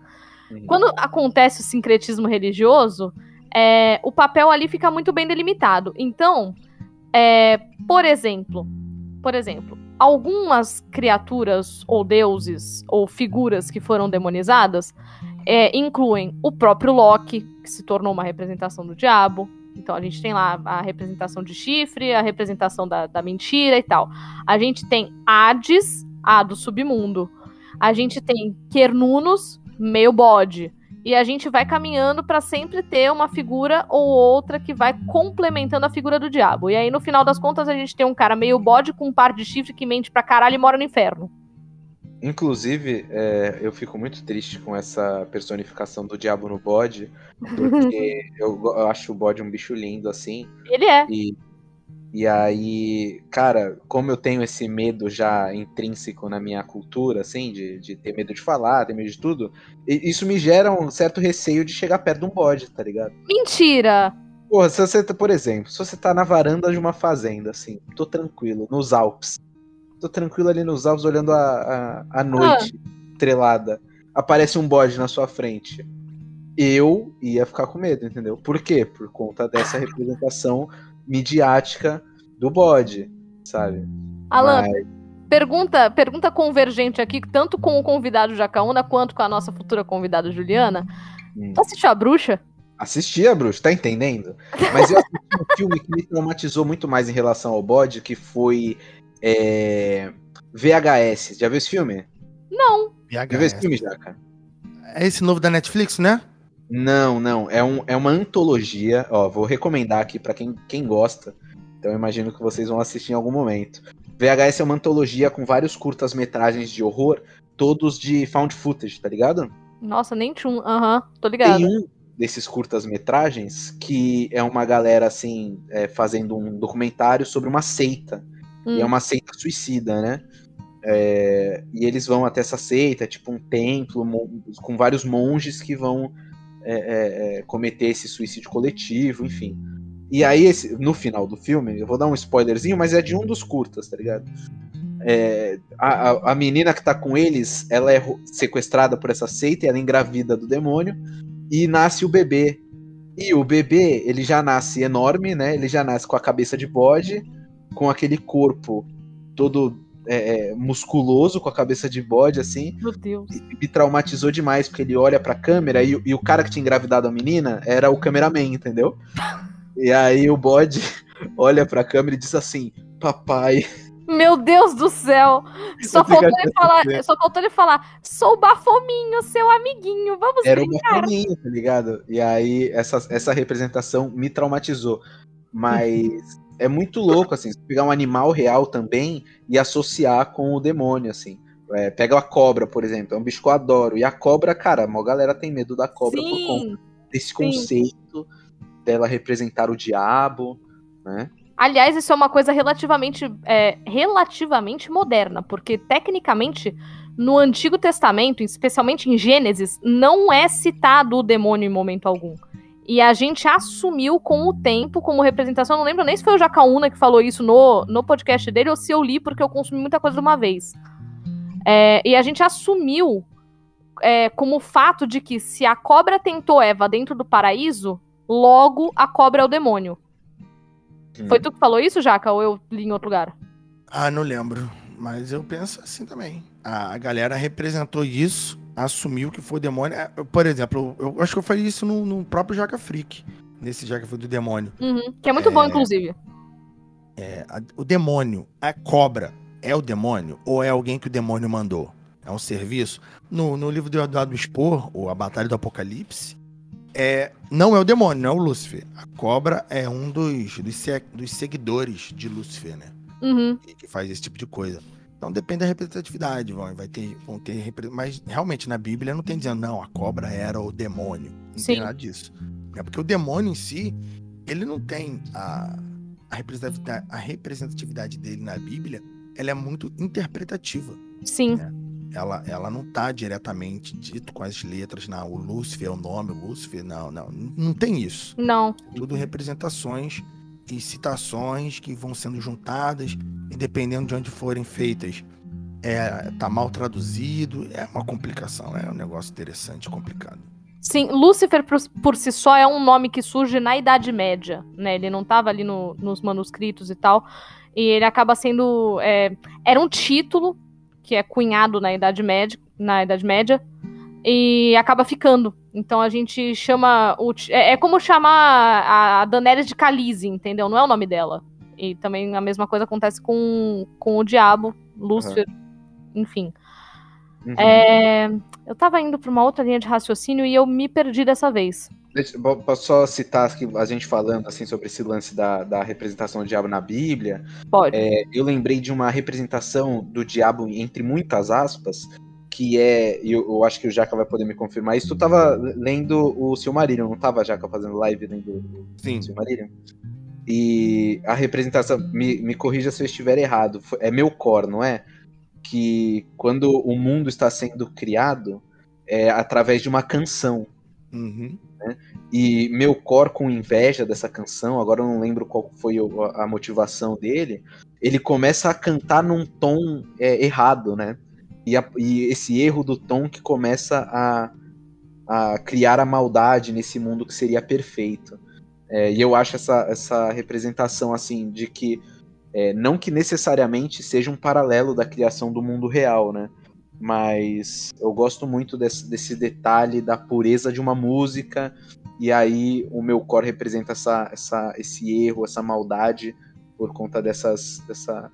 Uhum. Quando acontece o sincretismo religioso, é, o papel ali fica muito bem delimitado. Então, é, por exemplo, por exemplo, algumas criaturas ou deuses ou figuras que foram demonizadas é, incluem o próprio Loki, que se tornou uma representação do diabo. Então a gente tem lá a representação de chifre, a representação da, da mentira e tal. A gente tem Hades, a do submundo. A gente tem Quernunos, meio bode. E a gente vai caminhando para sempre ter uma figura ou outra que vai complementando a figura do diabo. E aí, no final das contas, a gente tem um cara meio bode com um par de chifre que mente pra caralho e mora no inferno. Inclusive, é, eu fico muito triste com essa personificação do diabo no bode, porque (laughs) eu, eu, acho o bode um bicho lindo, assim. Ele é. E, e aí, cara, como eu tenho esse medo já intrínseco na minha cultura, assim, de, de ter medo de falar, ter medo de tudo, isso me gera um certo receio de chegar perto de um bode, tá ligado? Mentira! Porra, se você, tá, por exemplo, se você tá na varanda de uma fazenda, assim, tô tranquilo, nos Alpes, tô tranquilo ali nos Alpes olhando a, a, a noite ah. estrelada. Aparece um bode na sua frente. Eu ia ficar com medo, entendeu? Por quê? Por conta dessa representação midiática do bode, sabe? Alan, Mas... pergunta, pergunta convergente aqui, tanto com o convidado Jacaúna quanto com a nossa futura convidada Juliana. Hum. Tu assistiu a bruxa? Assisti a bruxa, tá entendendo? Mas eu assisti um filme que me traumatizou muito mais em relação ao bode, que foi é... VHS. Já viu esse filme? Não. VHS. Já viu esse filme, Jaca? É esse novo da Netflix, né? Não, não. É, um, é uma antologia. Ó, vou recomendar aqui para quem, quem gosta. Então eu imagino que vocês vão assistir em algum momento. VHS é uma antologia com vários curtas-metragens de horror, todos de found footage, tá ligado? Nossa, nem tinha Aham, uhum, tô ligado. Tem um desses curtas-metragens que é uma galera, assim, é, fazendo um documentário sobre uma seita. Hum. E é hum. uma seita suicida, né? É, e eles vão até essa seita, tipo um templo com vários monges que vão é, é, é, cometer esse suicídio coletivo, enfim. E aí, esse, no final do filme, eu vou dar um spoilerzinho, mas é de um dos curtas, tá ligado? É, a, a menina que tá com eles, ela é sequestrada por essa seita e ela é engravida do demônio e nasce o bebê. E o bebê, ele já nasce enorme, né? Ele já nasce com a cabeça de bode, com aquele corpo todo é, é, musculoso, com a cabeça de bode, assim. Meu Deus. E me traumatizou demais, porque ele olha pra câmera e, e o cara que tinha engravidado a menina era o cameraman, entendeu? (laughs) E aí o bode (laughs) olha pra câmera e diz assim: Papai. Meu Deus do céu! Só faltou, ele falar, só faltou ele falar: sou Bafominho, seu amiguinho, vamos Era brincar. o Bafominho, tá ligado? E aí essa, essa representação me traumatizou. Mas é muito louco, assim, pegar um animal real também e associar com o demônio, assim. É, pega a cobra, por exemplo, é um bicho que eu adoro. E a cobra, cara, a galera tem medo da cobra sim, por conta desse sim. conceito dela representar o diabo, né? Aliás, isso é uma coisa relativamente, é, relativamente moderna, porque tecnicamente no Antigo Testamento, especialmente em Gênesis, não é citado o demônio em momento algum. E a gente assumiu com o tempo como representação. Não lembro nem se foi o Jacaúna que falou isso no, no podcast dele ou se eu li porque eu consumi muita coisa de uma vez. É, e a gente assumiu é, como fato de que se a cobra tentou Eva dentro do paraíso, logo a cobra é o demônio. Hum. Foi tu que falou isso, Jaca, ou eu li em outro lugar? Ah, não lembro. Mas eu penso assim também. A galera representou isso assumiu que foi demônio. É, por exemplo, eu, eu acho que eu falei isso no, no, próprio Jaca Freak, nesse Jaca foi do demônio. Uhum, que é muito é, bom, inclusive. É, a, o demônio, a cobra, é o demônio ou é alguém que o demônio mandou? É um serviço? No, no livro do Eduardo Spor, ou A Batalha do Apocalipse, é, não é o demônio, não é o Lúcifer. A cobra é um dos, dos, dos seguidores de Lúcifer, né? Uhum. Que faz esse tipo de coisa. Então depende da representatividade, vão, vai ter, vão ter, mas realmente na Bíblia não tem dizendo não, a cobra era o demônio, não Sim. tem nada disso. É porque o demônio em si, ele não tem a, a representatividade, a representatividade dele na Bíblia, ela é muito interpretativa. Sim. Né? Ela, ela não está diretamente dito com as letras, não, o Lúcifer é o nome, o Lúcifer, não, não, não tem isso. Não. Tudo representações e citações que vão sendo juntadas e dependendo de onde forem feitas é, tá mal traduzido, é uma complicação, é um negócio interessante, complicado. Sim, Lúcifer por, por, si só é um nome que surge na Idade Média, né? Ele não estava ali no, nos manuscritos e tal, e ele acaba sendo é, era um título que é cunhado na Idade Média, na Idade Média, e acaba ficando. Então a gente chama o, é, é como chamar a, a Daenerys de Khaleesi, entendeu? Não é o nome dela. E também a mesma coisa acontece com, com o diabo, Lúcifer, uhum. enfim. Uhum. É, eu tava indo pra uma outra linha de raciocínio e eu me perdi dessa vez. Posso só citar que a gente falando assim sobre esse lance da, da representação do diabo na Bíblia? Pode. É, eu lembrei de uma representação do diabo, entre muitas aspas, que é. Eu, eu acho que o Jaca vai poder me confirmar isso. Tu tava lendo o Silmarillion, não tava, Jaca, fazendo live lendo Sim. o Silmarillion? E a representação, me, me corrija se eu estiver errado, é meu cor, não é? que quando o mundo está sendo criado é através de uma canção. Uhum. Né? E meu cor com inveja dessa canção, agora eu não lembro qual foi a motivação dele, ele começa a cantar num tom é, errado, né? E, a, e, esse erro do tom que começa a, a criar a maldade nesse mundo que seria perfeito. É, e eu acho essa, essa representação assim de que é, não que necessariamente seja um paralelo da criação do mundo real, né? Mas eu gosto muito desse, desse detalhe da pureza de uma música, e aí o meu core representa essa, essa, esse erro, essa maldade, por conta dessas, dessa,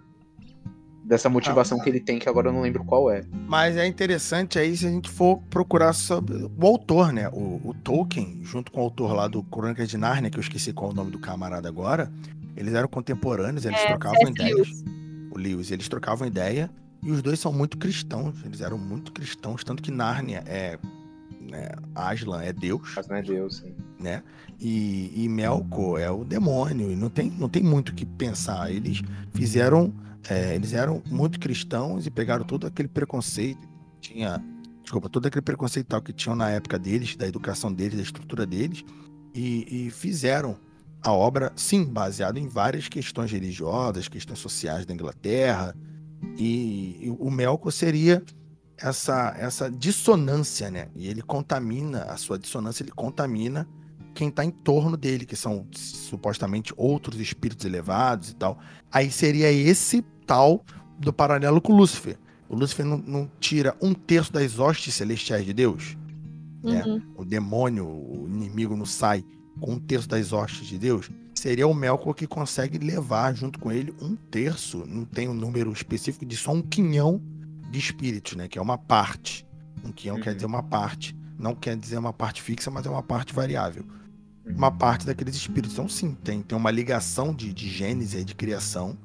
dessa motivação ah, que ele tem, que agora eu não lembro qual é. Mas é interessante aí se a gente for procurar sobre o autor, né? O, o Tolkien, junto com o autor lá do Crônica de Narnia, que eu esqueci qual é o nome do camarada agora, eles eram contemporâneos, eles é, trocavam ideias. O Lewis, eles trocavam ideia e os dois são muito cristãos. Eles eram muito cristãos, tanto que Nárnia é. Né, Aslan é Deus. Aslan é Deus, sim. Né? E, e Melkor é o demônio. E não tem, não tem muito o que pensar. Eles fizeram. É, eles eram muito cristãos e pegaram todo aquele preconceito. Tinha. Desculpa, todo aquele preconceito tal que tinham na época deles, da educação deles, da estrutura deles, e, e fizeram a obra, sim, baseada em várias questões religiosas, questões sociais da Inglaterra, e, e o Melkor seria essa, essa dissonância, né? E ele contamina, a sua dissonância, ele contamina quem está em torno dele, que são supostamente outros espíritos elevados e tal. Aí seria esse tal do paralelo com Lúcifer. O Lúcifer não, não tira um terço das hostes celestiais de Deus. Né? Uhum. Né? O demônio, o inimigo não sai com um terço das hostes de Deus, seria o Melkor que consegue levar junto com ele um terço, não tem um número específico, de só um quinhão de espíritos, né? Que é uma parte. Um quinhão uhum. quer dizer uma parte. Não quer dizer uma parte fixa, mas é uma parte variável. Uma parte daqueles espíritos. Então, sim, tem, tem uma ligação de, de gênese, de criação,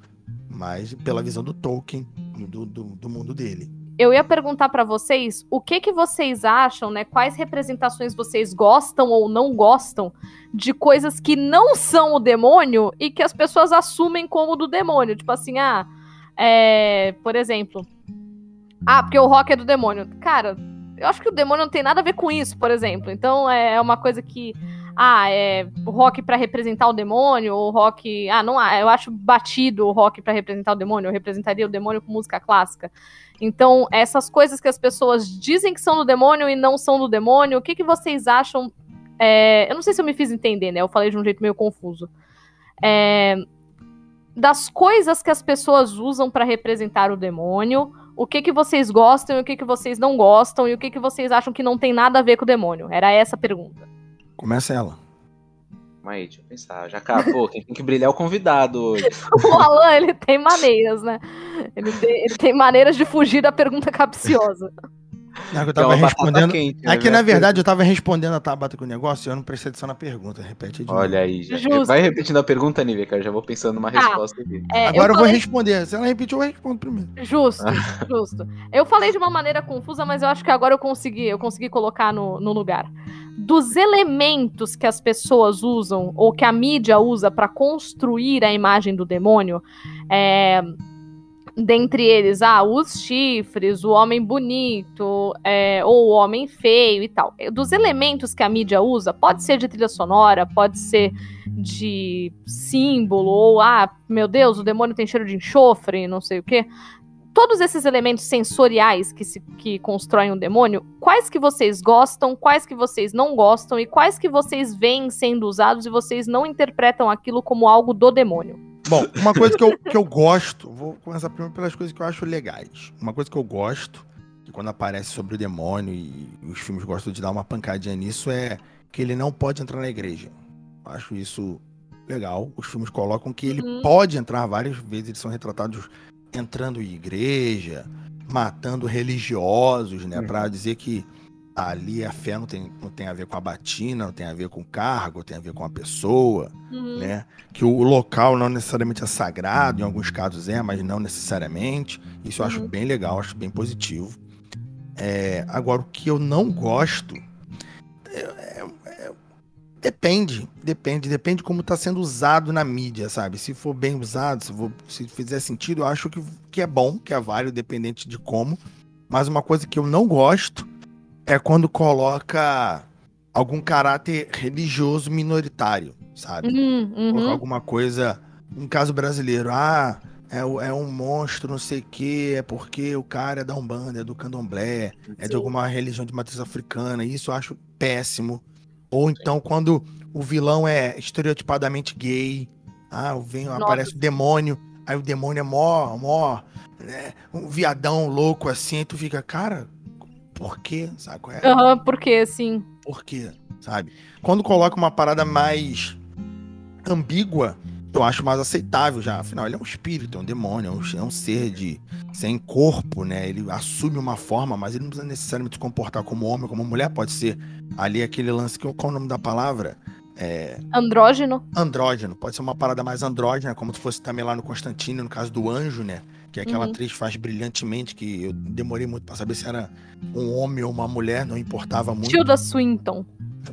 mas pela visão do Tolkien, do, do, do mundo dele eu ia perguntar para vocês o que que vocês acham, né? Quais representações vocês gostam ou não gostam de coisas que não são o demônio e que as pessoas assumem como do demônio. Tipo assim, ah, é, por exemplo, ah, porque o rock é do demônio. Cara, eu acho que o demônio não tem nada a ver com isso, por exemplo. Então é uma coisa que ah, é rock para representar o demônio, ou rock, ah, não, eu acho batido o rock para representar o demônio, eu representaria o demônio com música clássica. Então, essas coisas que as pessoas dizem que são do demônio e não são do demônio, o que, que vocês acham? É, eu não sei se eu me fiz entender, né? Eu falei de um jeito meio confuso. É, das coisas que as pessoas usam para representar o demônio, o que que vocês gostam e o que que vocês não gostam e o que que vocês acham que não tem nada a ver com o demônio? Era essa a pergunta. Começa ela. Calma aí, deixa eu pensar. Já acabou, quem tem que brilhar é o convidado hoje. (laughs) o Alan, ele tem maneiras, né? Ele tem, ele tem maneiras de fugir da pergunta capciosa. Não, eu tava é respondendo. Quente, né? É que, na verdade, eu tava respondendo a Tabata com o negócio e eu não prestei atenção na pergunta. Repete de Olha aí, já. Vai repetindo a pergunta, Nívia, que eu já vou pensando numa ah, resposta aqui. É, Agora eu, falei... eu, vou responder. Se ela repetir, eu respondo primeiro. Justo, (laughs) justo. Eu falei de uma maneira confusa, mas eu acho que agora eu consegui, eu consegui colocar no, no lugar dos elementos que as pessoas usam ou que a mídia usa para construir a imagem do demônio, é, dentre eles, ah, os chifres, o homem bonito, é, ou o homem feio e tal. Dos elementos que a mídia usa, pode ser de trilha sonora, pode ser de símbolo, ou, ah, meu Deus, o demônio tem cheiro de enxofre, não sei o quê todos esses elementos sensoriais que, se, que constroem um demônio, quais que vocês gostam, quais que vocês não gostam e quais que vocês veem sendo usados e vocês não interpretam aquilo como algo do demônio? Bom, uma coisa que eu, que eu (laughs) gosto, vou começar primeiro pelas coisas que eu acho legais. Uma coisa que eu gosto, que quando aparece sobre o demônio e os filmes gostam de dar uma pancadinha nisso, é que ele não pode entrar na igreja. Acho isso legal. Os filmes colocam que ele uhum. pode entrar várias vezes, eles são retratados entrando em igreja, matando religiosos, né? Uhum. Para dizer que ali a fé não tem, não tem a ver com a batina, não tem a ver com o cargo, tem a ver com a pessoa, uhum. né? Que o local não necessariamente é sagrado, em alguns casos é, mas não necessariamente. Isso eu acho uhum. bem legal, acho bem positivo. É, agora, o que eu não gosto é, é, é Depende, depende, depende de como está sendo usado na mídia, sabe? Se for bem usado, se, for, se fizer sentido, eu acho que, que é bom, que é válido, dependente de como. Mas uma coisa que eu não gosto é quando coloca algum caráter religioso minoritário, sabe? Uhum, uhum. alguma coisa, um caso brasileiro, ah, é, é um monstro, não sei o quê, é porque o cara é da Umbanda, é do Candomblé, Sim. é de alguma religião de matriz africana. Isso eu acho péssimo. Ou então quando o vilão é estereotipadamente gay, ah, vem, aparece o demônio, aí o demônio é mó, mó, né, um viadão louco assim, tu fica, cara, por quê? Sabe qual é? Aham, uhum, por quê, assim? Por quê, sabe? Quando coloca uma parada mais ambígua, eu acho mais aceitável já. Afinal, ele é um espírito, é um demônio, é um, é um ser de sem corpo, né? Ele assume uma forma, mas ele não precisa necessariamente se comportar como homem, como mulher. Pode ser ali aquele lance que qual é o nome da palavra? É... Andrógeno. Andrógeno. Pode ser uma parada mais andrógena, como se fosse também lá no Constantino, no caso do anjo, né? Que aquela uhum. atriz faz brilhantemente, que eu demorei muito para saber se era um homem ou uma mulher, não importava muito. Tilda Swinton.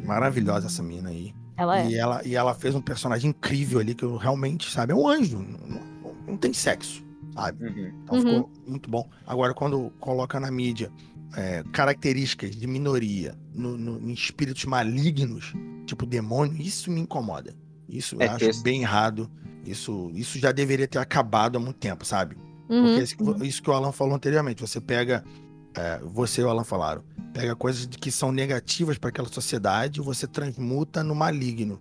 Maravilhosa essa mina aí. Ela é. E ela, e ela fez um personagem incrível ali, que eu realmente, sabe, é um anjo. Não, não, não tem sexo, sabe? Uhum. Então uhum. ficou muito bom. Agora, quando coloca na mídia é, características de minoria no, no, em espíritos malignos, tipo demônio, isso me incomoda. Isso é eu acho esse... bem errado. Isso, isso já deveria ter acabado há muito tempo, sabe? Uhum. Porque isso, que o Alan falou anteriormente, você pega é, você e o Alan falaram, pega coisas que são negativas para aquela sociedade e você transmuta no maligno.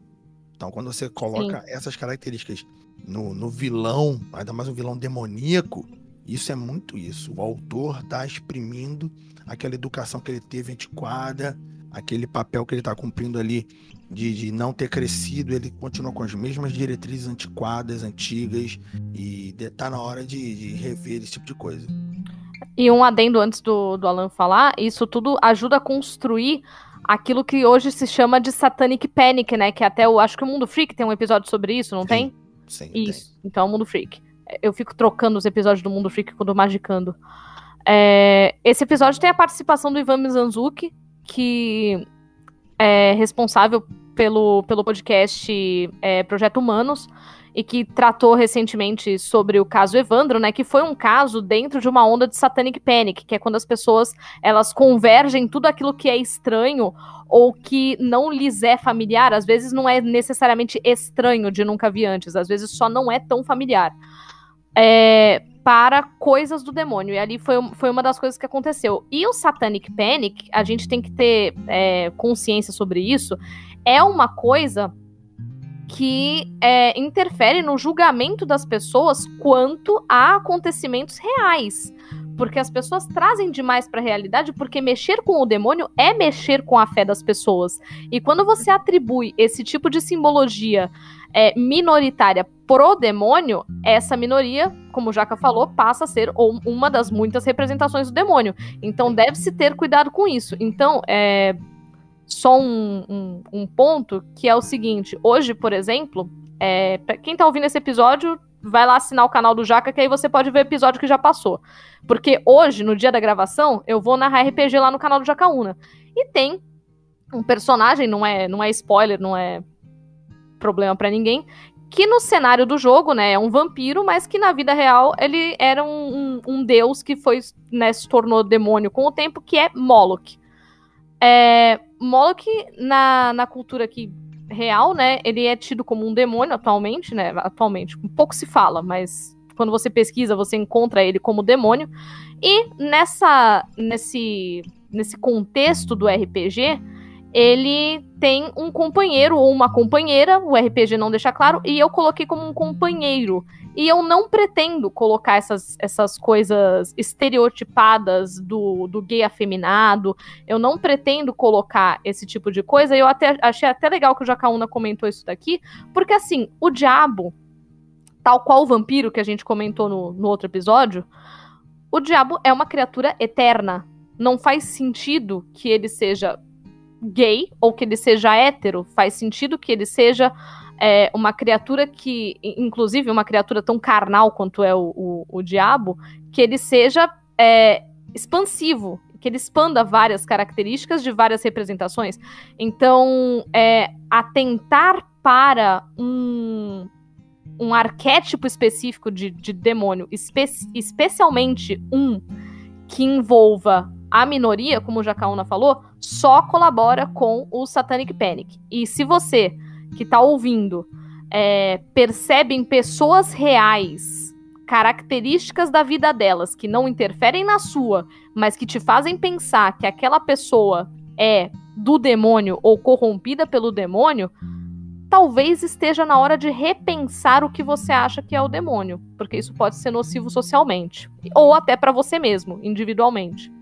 Então, quando você coloca Sim. essas características no, no, vilão, ainda mais um vilão demoníaco, isso é muito isso. O autor está exprimindo aquela educação que ele teve antiquada, aquele papel que ele está cumprindo ali de, de, não ter crescido, ele continua com as mesmas diretrizes antiquadas, antigas, e está na hora de, de rever esse tipo de coisa. E um adendo antes do, do Alan falar, isso tudo ajuda a construir aquilo que hoje se chama de Satanic Panic, né? Que até eu acho que o Mundo Freak tem um episódio sobre isso, não sim, tem? Sim. Isso. Tem. Então é o Mundo Freak. Eu fico trocando os episódios do Mundo Freak quando magicando. É, esse episódio tem a participação do Ivan Mizanzuki, que é responsável pelo, pelo podcast é, Projeto Humanos e que tratou recentemente sobre o caso Evandro, né, que foi um caso dentro de uma onda de satanic panic, que é quando as pessoas elas convergem tudo aquilo que é estranho ou que não lhes é familiar, às vezes não é necessariamente estranho de nunca vi antes, às vezes só não é tão familiar. É, para coisas do demônio. E ali foi, foi uma das coisas que aconteceu. E o Satanic Panic, a gente tem que ter é, consciência sobre isso, é uma coisa que é, interfere no julgamento das pessoas quanto a acontecimentos reais. Porque as pessoas trazem demais para a realidade, porque mexer com o demônio é mexer com a fé das pessoas. E quando você atribui esse tipo de simbologia é, minoritária pro demônio, essa minoria, como o Jaca falou, passa a ser uma das muitas representações do demônio. Então deve-se ter cuidado com isso. Então, é, só um, um, um, ponto que é o seguinte: hoje, por exemplo, é, quem tá ouvindo esse episódio, vai lá assinar o canal do Jaca, que aí você pode ver o episódio que já passou. Porque hoje, no dia da gravação, eu vou narrar RPG lá no canal do Jacaúna. E tem um personagem, não é, não é spoiler, não é problema para ninguém, que no cenário do jogo, né, é um vampiro, mas que na vida real ele era um, um, um deus que foi, né, se tornou demônio com o tempo, que é Moloch. É, Moloch, na, na cultura aqui real, né, ele é tido como um demônio atualmente, né, atualmente, pouco se fala, mas quando você pesquisa, você encontra ele como demônio. E nessa nesse nesse contexto do RPG, ele tem um companheiro ou uma companheira, o RPG não deixa claro, e eu coloquei como um companheiro. E eu não pretendo colocar essas, essas coisas estereotipadas do, do gay afeminado. Eu não pretendo colocar esse tipo de coisa. Eu até achei até legal que o Jacaúna comentou isso daqui, porque assim, o diabo, tal qual o vampiro que a gente comentou no, no outro episódio, o diabo é uma criatura eterna. Não faz sentido que ele seja gay ou que ele seja hétero. Faz sentido que ele seja é, uma criatura que, inclusive, uma criatura tão carnal quanto é o, o, o diabo, que ele seja é, expansivo, que ele expanda várias características de várias representações. Então, é, atentar para um, um arquétipo específico de, de demônio, espe especialmente um que envolva a minoria, como o Jacaúna falou, só colabora com o Satanic Panic. E se você que está ouvindo é, percebem pessoas reais, características da vida delas que não interferem na sua, mas que te fazem pensar que aquela pessoa é do demônio ou corrompida pelo demônio, talvez esteja na hora de repensar o que você acha que é o demônio, porque isso pode ser nocivo socialmente ou até para você mesmo, individualmente.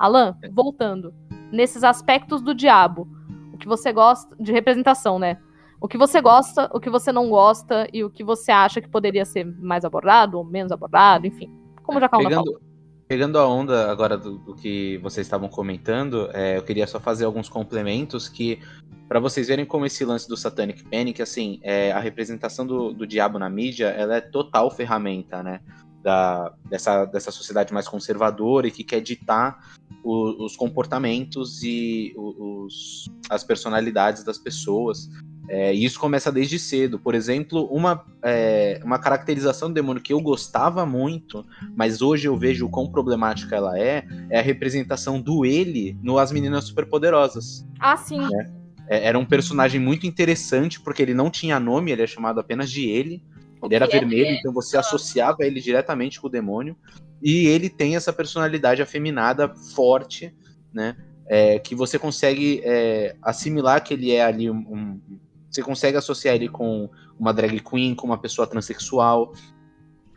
Alan, voltando nesses aspectos do diabo, o que você gosta de representação, né? o que você gosta, o que você não gosta e o que você acha que poderia ser mais abordado ou menos abordado, enfim. Como já calma pegando, pegando a onda agora do, do que vocês estavam comentando, é, eu queria só fazer alguns complementos que para vocês verem como esse lance do Satanic Panic, assim, é, a representação do, do diabo na mídia, ela é total ferramenta, né? Da, dessa, dessa sociedade mais conservadora e que quer ditar o, os comportamentos e os, as personalidades das pessoas. É, e isso começa desde cedo. Por exemplo, uma, é, uma caracterização do demônio que eu gostava muito, mas hoje eu vejo o quão problemática ela é, é a representação do ele no As Meninas Superpoderosas. Ah, sim. É, era um personagem muito interessante, porque ele não tinha nome, ele é chamado apenas de ele. Ele era vermelho, então você associava ele diretamente com o demônio. E ele tem essa personalidade afeminada forte, né? É, que você consegue é, assimilar que ele é ali um, um, você consegue associar ele com uma drag queen, com uma pessoa transexual.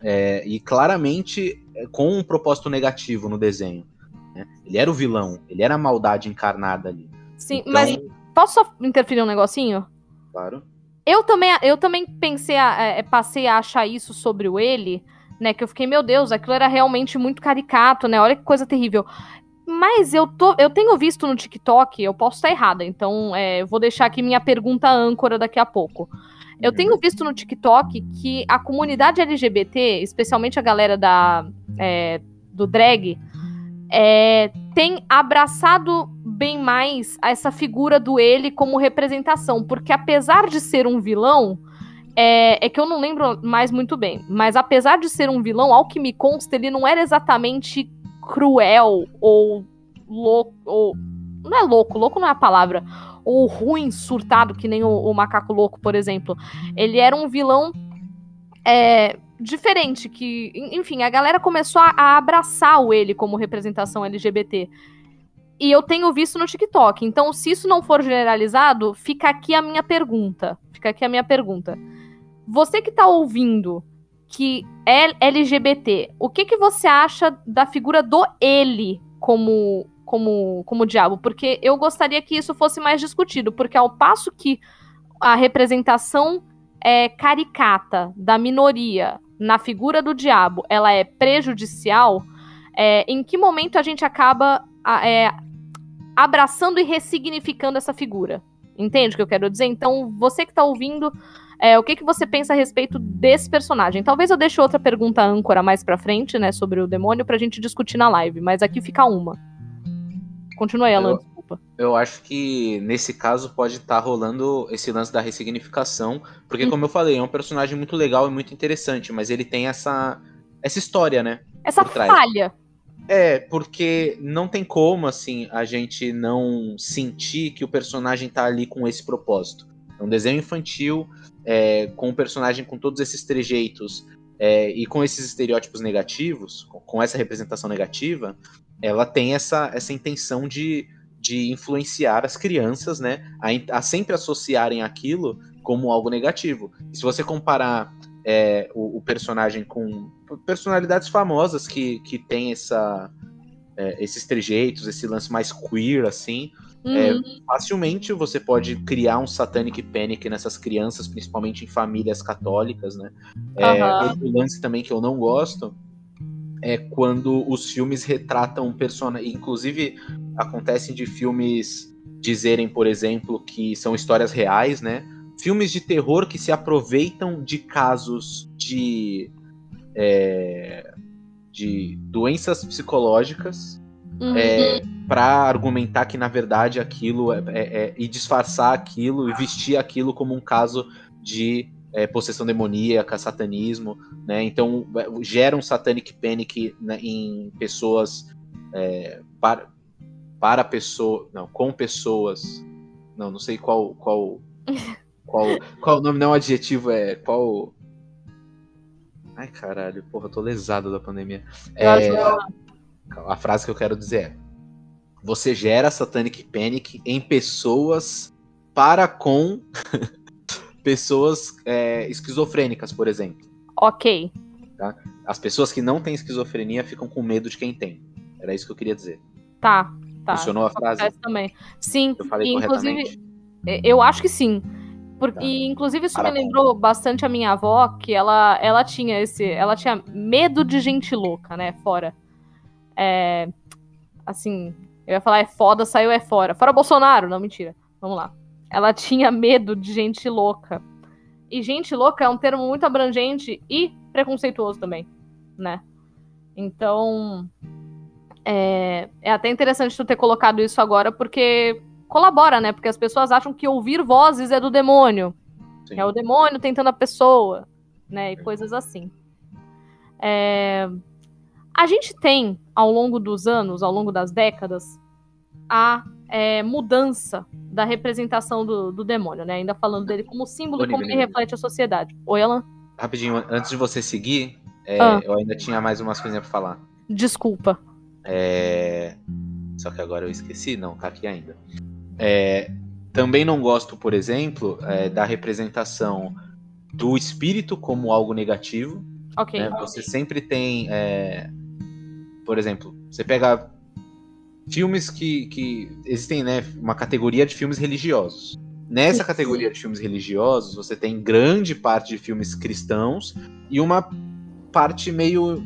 É, e claramente é, com um propósito negativo no desenho. Né? Ele era o vilão, ele era a maldade encarnada ali. Sim, então... mas posso só interferir um negocinho? Claro. Eu também, eu também pensei, a, é, passei a achar isso sobre o ele, né? Que eu fiquei, meu Deus, aquilo era realmente muito caricato, né? Olha que coisa terrível. Mas eu, tô, eu tenho visto no TikTok, eu posso estar errada, então é, eu vou deixar aqui minha pergunta âncora daqui a pouco. Eu uhum. tenho visto no TikTok que a comunidade LGBT, especialmente a galera da, é, do drag, é, tem abraçado bem mais essa figura do ele como representação, porque apesar de ser um vilão, é, é, que eu não lembro mais muito bem, mas apesar de ser um vilão, ao que me consta, ele não era exatamente cruel ou louco. Ou, não é louco, louco não é a palavra. Ou ruim, surtado, que nem o, o macaco louco, por exemplo. Ele era um vilão é, diferente, que, enfim, a galera começou a, abraçar o ele como representação LGBT. E eu tenho visto no TikTok. Então, se isso não for generalizado, fica aqui a minha pergunta. Fica aqui a minha pergunta. Você que tá ouvindo que é LGBT. O que, que você acha da figura do ele como, como, como diabo? Porque eu gostaria que isso fosse mais discutido, porque ao passo que a representação é, caricata da minoria na figura do diabo ela é prejudicial, é, em que momento a gente acaba é, abraçando e ressignificando essa figura? Entende o que eu quero dizer? Então, você que está ouvindo, é, o que, que você pensa a respeito desse personagem? Talvez eu deixe outra pergunta âncora mais pra frente, né, sobre o demônio, pra gente discutir na live, mas aqui fica uma. Continua aí, Alan, eu, desculpa. Eu acho que nesse caso pode estar tá rolando esse lance da ressignificação, porque, hum. como eu falei, é um personagem muito legal e muito interessante, mas ele tem essa, essa história, né? Essa falha. É, porque não tem como, assim, a gente não sentir que o personagem tá ali com esse propósito. É um desenho infantil, é, com um personagem com todos esses trejeitos É, e com esses estereótipos negativos, com, com, essa representação negativa, ela tem essa, essa intenção de, de influenciar as crianças, né, a, a sempre associarem aquilo como algo negativo. E se você comparar é, o, o, personagem com personalidades famosas que, que tem essa, é, esses trejeitos, esse lance mais queer, assim, é, uhum. É, facilmente você pode criar um satanic panic nessas crianças, principalmente em famílias católicas, né? É, uhum. Outro lance também que eu não gosto é quando os filmes retratam personagens. Inclusive, acontecem de filmes dizerem, por exemplo, que são histórias reais, né? Filmes de terror que se aproveitam de casos de. É, de doenças psicológicas uhum. é, para argumentar que na verdade aquilo é, é, é, e disfarçar aquilo e vestir aquilo como um caso de é, possessão demoníaca, satanismo, né? Então é, gera um satanic panic né, em pessoas é, para para pessoa, não, com pessoas, não, não sei qual qual (laughs) qual qual o nome não adjetivo é qual Ai, caralho, porra, eu tô lesado da pandemia. É, a frase que eu quero dizer é: Você gera Satanic Panic em pessoas para com (laughs) pessoas é, esquizofrênicas, por exemplo. Ok. Tá? As pessoas que não têm esquizofrenia ficam com medo de quem tem. Era isso que eu queria dizer. Tá, tá. Funcionou a frase? Também. Sim. Eu falei inclusive, eu acho que sim. Porque, tá. E, inclusive, isso Para me lembrou bastante a minha avó, que ela, ela tinha esse. Ela tinha medo de gente louca, né? Fora. É, assim, eu ia falar é foda, saiu é fora. Fora Bolsonaro, não, mentira. Vamos lá. Ela tinha medo de gente louca. E gente louca é um termo muito abrangente e preconceituoso também, né? Então, é, é até interessante tu ter colocado isso agora, porque colabora, né? Porque as pessoas acham que ouvir vozes é do demônio. Sim. É o demônio tentando a pessoa, né? E coisas assim. É... A gente tem, ao longo dos anos, ao longo das décadas, a é, mudança da representação do, do, demônio, né? Ainda falando dele como símbolo e como ele reflete a sociedade. Oi, Alan? Rapidinho, antes de você seguir, é, ah. eu ainda tinha mais umas coisinhas pra falar. Desculpa. É... Só que agora eu esqueci, não, tá aqui ainda. É... Também não gosto, por exemplo, é, da representação do espírito como algo negativo. Ok. Né? Você sempre tem é, por exemplo, você pega filmes que, que existem, né, uma categoria de filmes religiosos. Nessa categoria de filmes religiosos, você tem grande parte de filmes cristãos e uma parte meio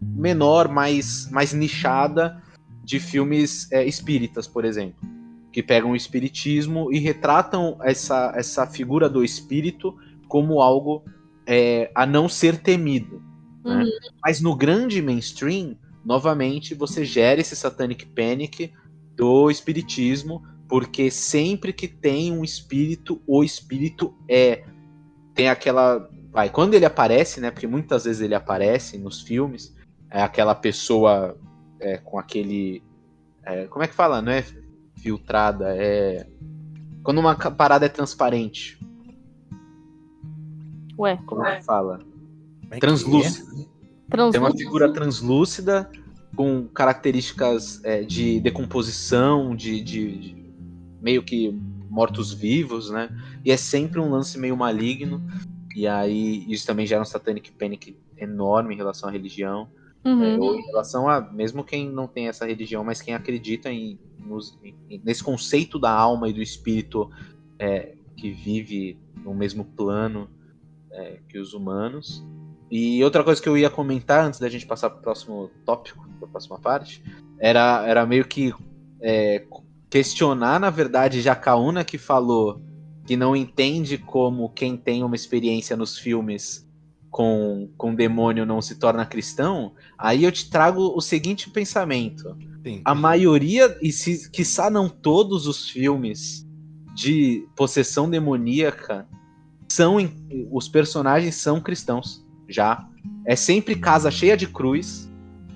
menor, mais, mais nichada de filmes é, espíritas, por exemplo, que pegam o espiritismo e retratam essa, essa figura do espírito como algo é, a não ser temido. Né? Uhum. Mas no grande mainstream, novamente você gera esse satanic panic do espiritismo, porque sempre que tem um espírito, o espírito é tem aquela vai, quando ele aparece, né, porque muitas vezes ele aparece nos filmes, é aquela pessoa é, com aquele é, como é que fala, não é filtrada, é quando uma parada é transparente. Ué, como é que fala? É. Translúcido. Tem uma figura translúcida com características é, de decomposição, de, de, de meio que mortos-vivos, né? E é sempre um lance meio maligno. E aí isso também gera um satanic panic enorme em relação à religião. Uhum. É, ou em relação a mesmo quem não tem essa religião, mas quem acredita em, nos, em nesse conceito da alma e do espírito é, que vive no mesmo plano é, que os humanos. E outra coisa que eu ia comentar antes da gente passar para o próximo tópico, para a próxima parte, era, era meio que é, questionar, na verdade, Jacaúna que falou que não entende como quem tem uma experiência nos filmes com, com demônio não se torna cristão, aí eu te trago o seguinte pensamento. Sim. A maioria, e se, quiçá não todos os filmes de possessão demoníaca, são os personagens são cristãos já. É sempre casa cheia de cruz.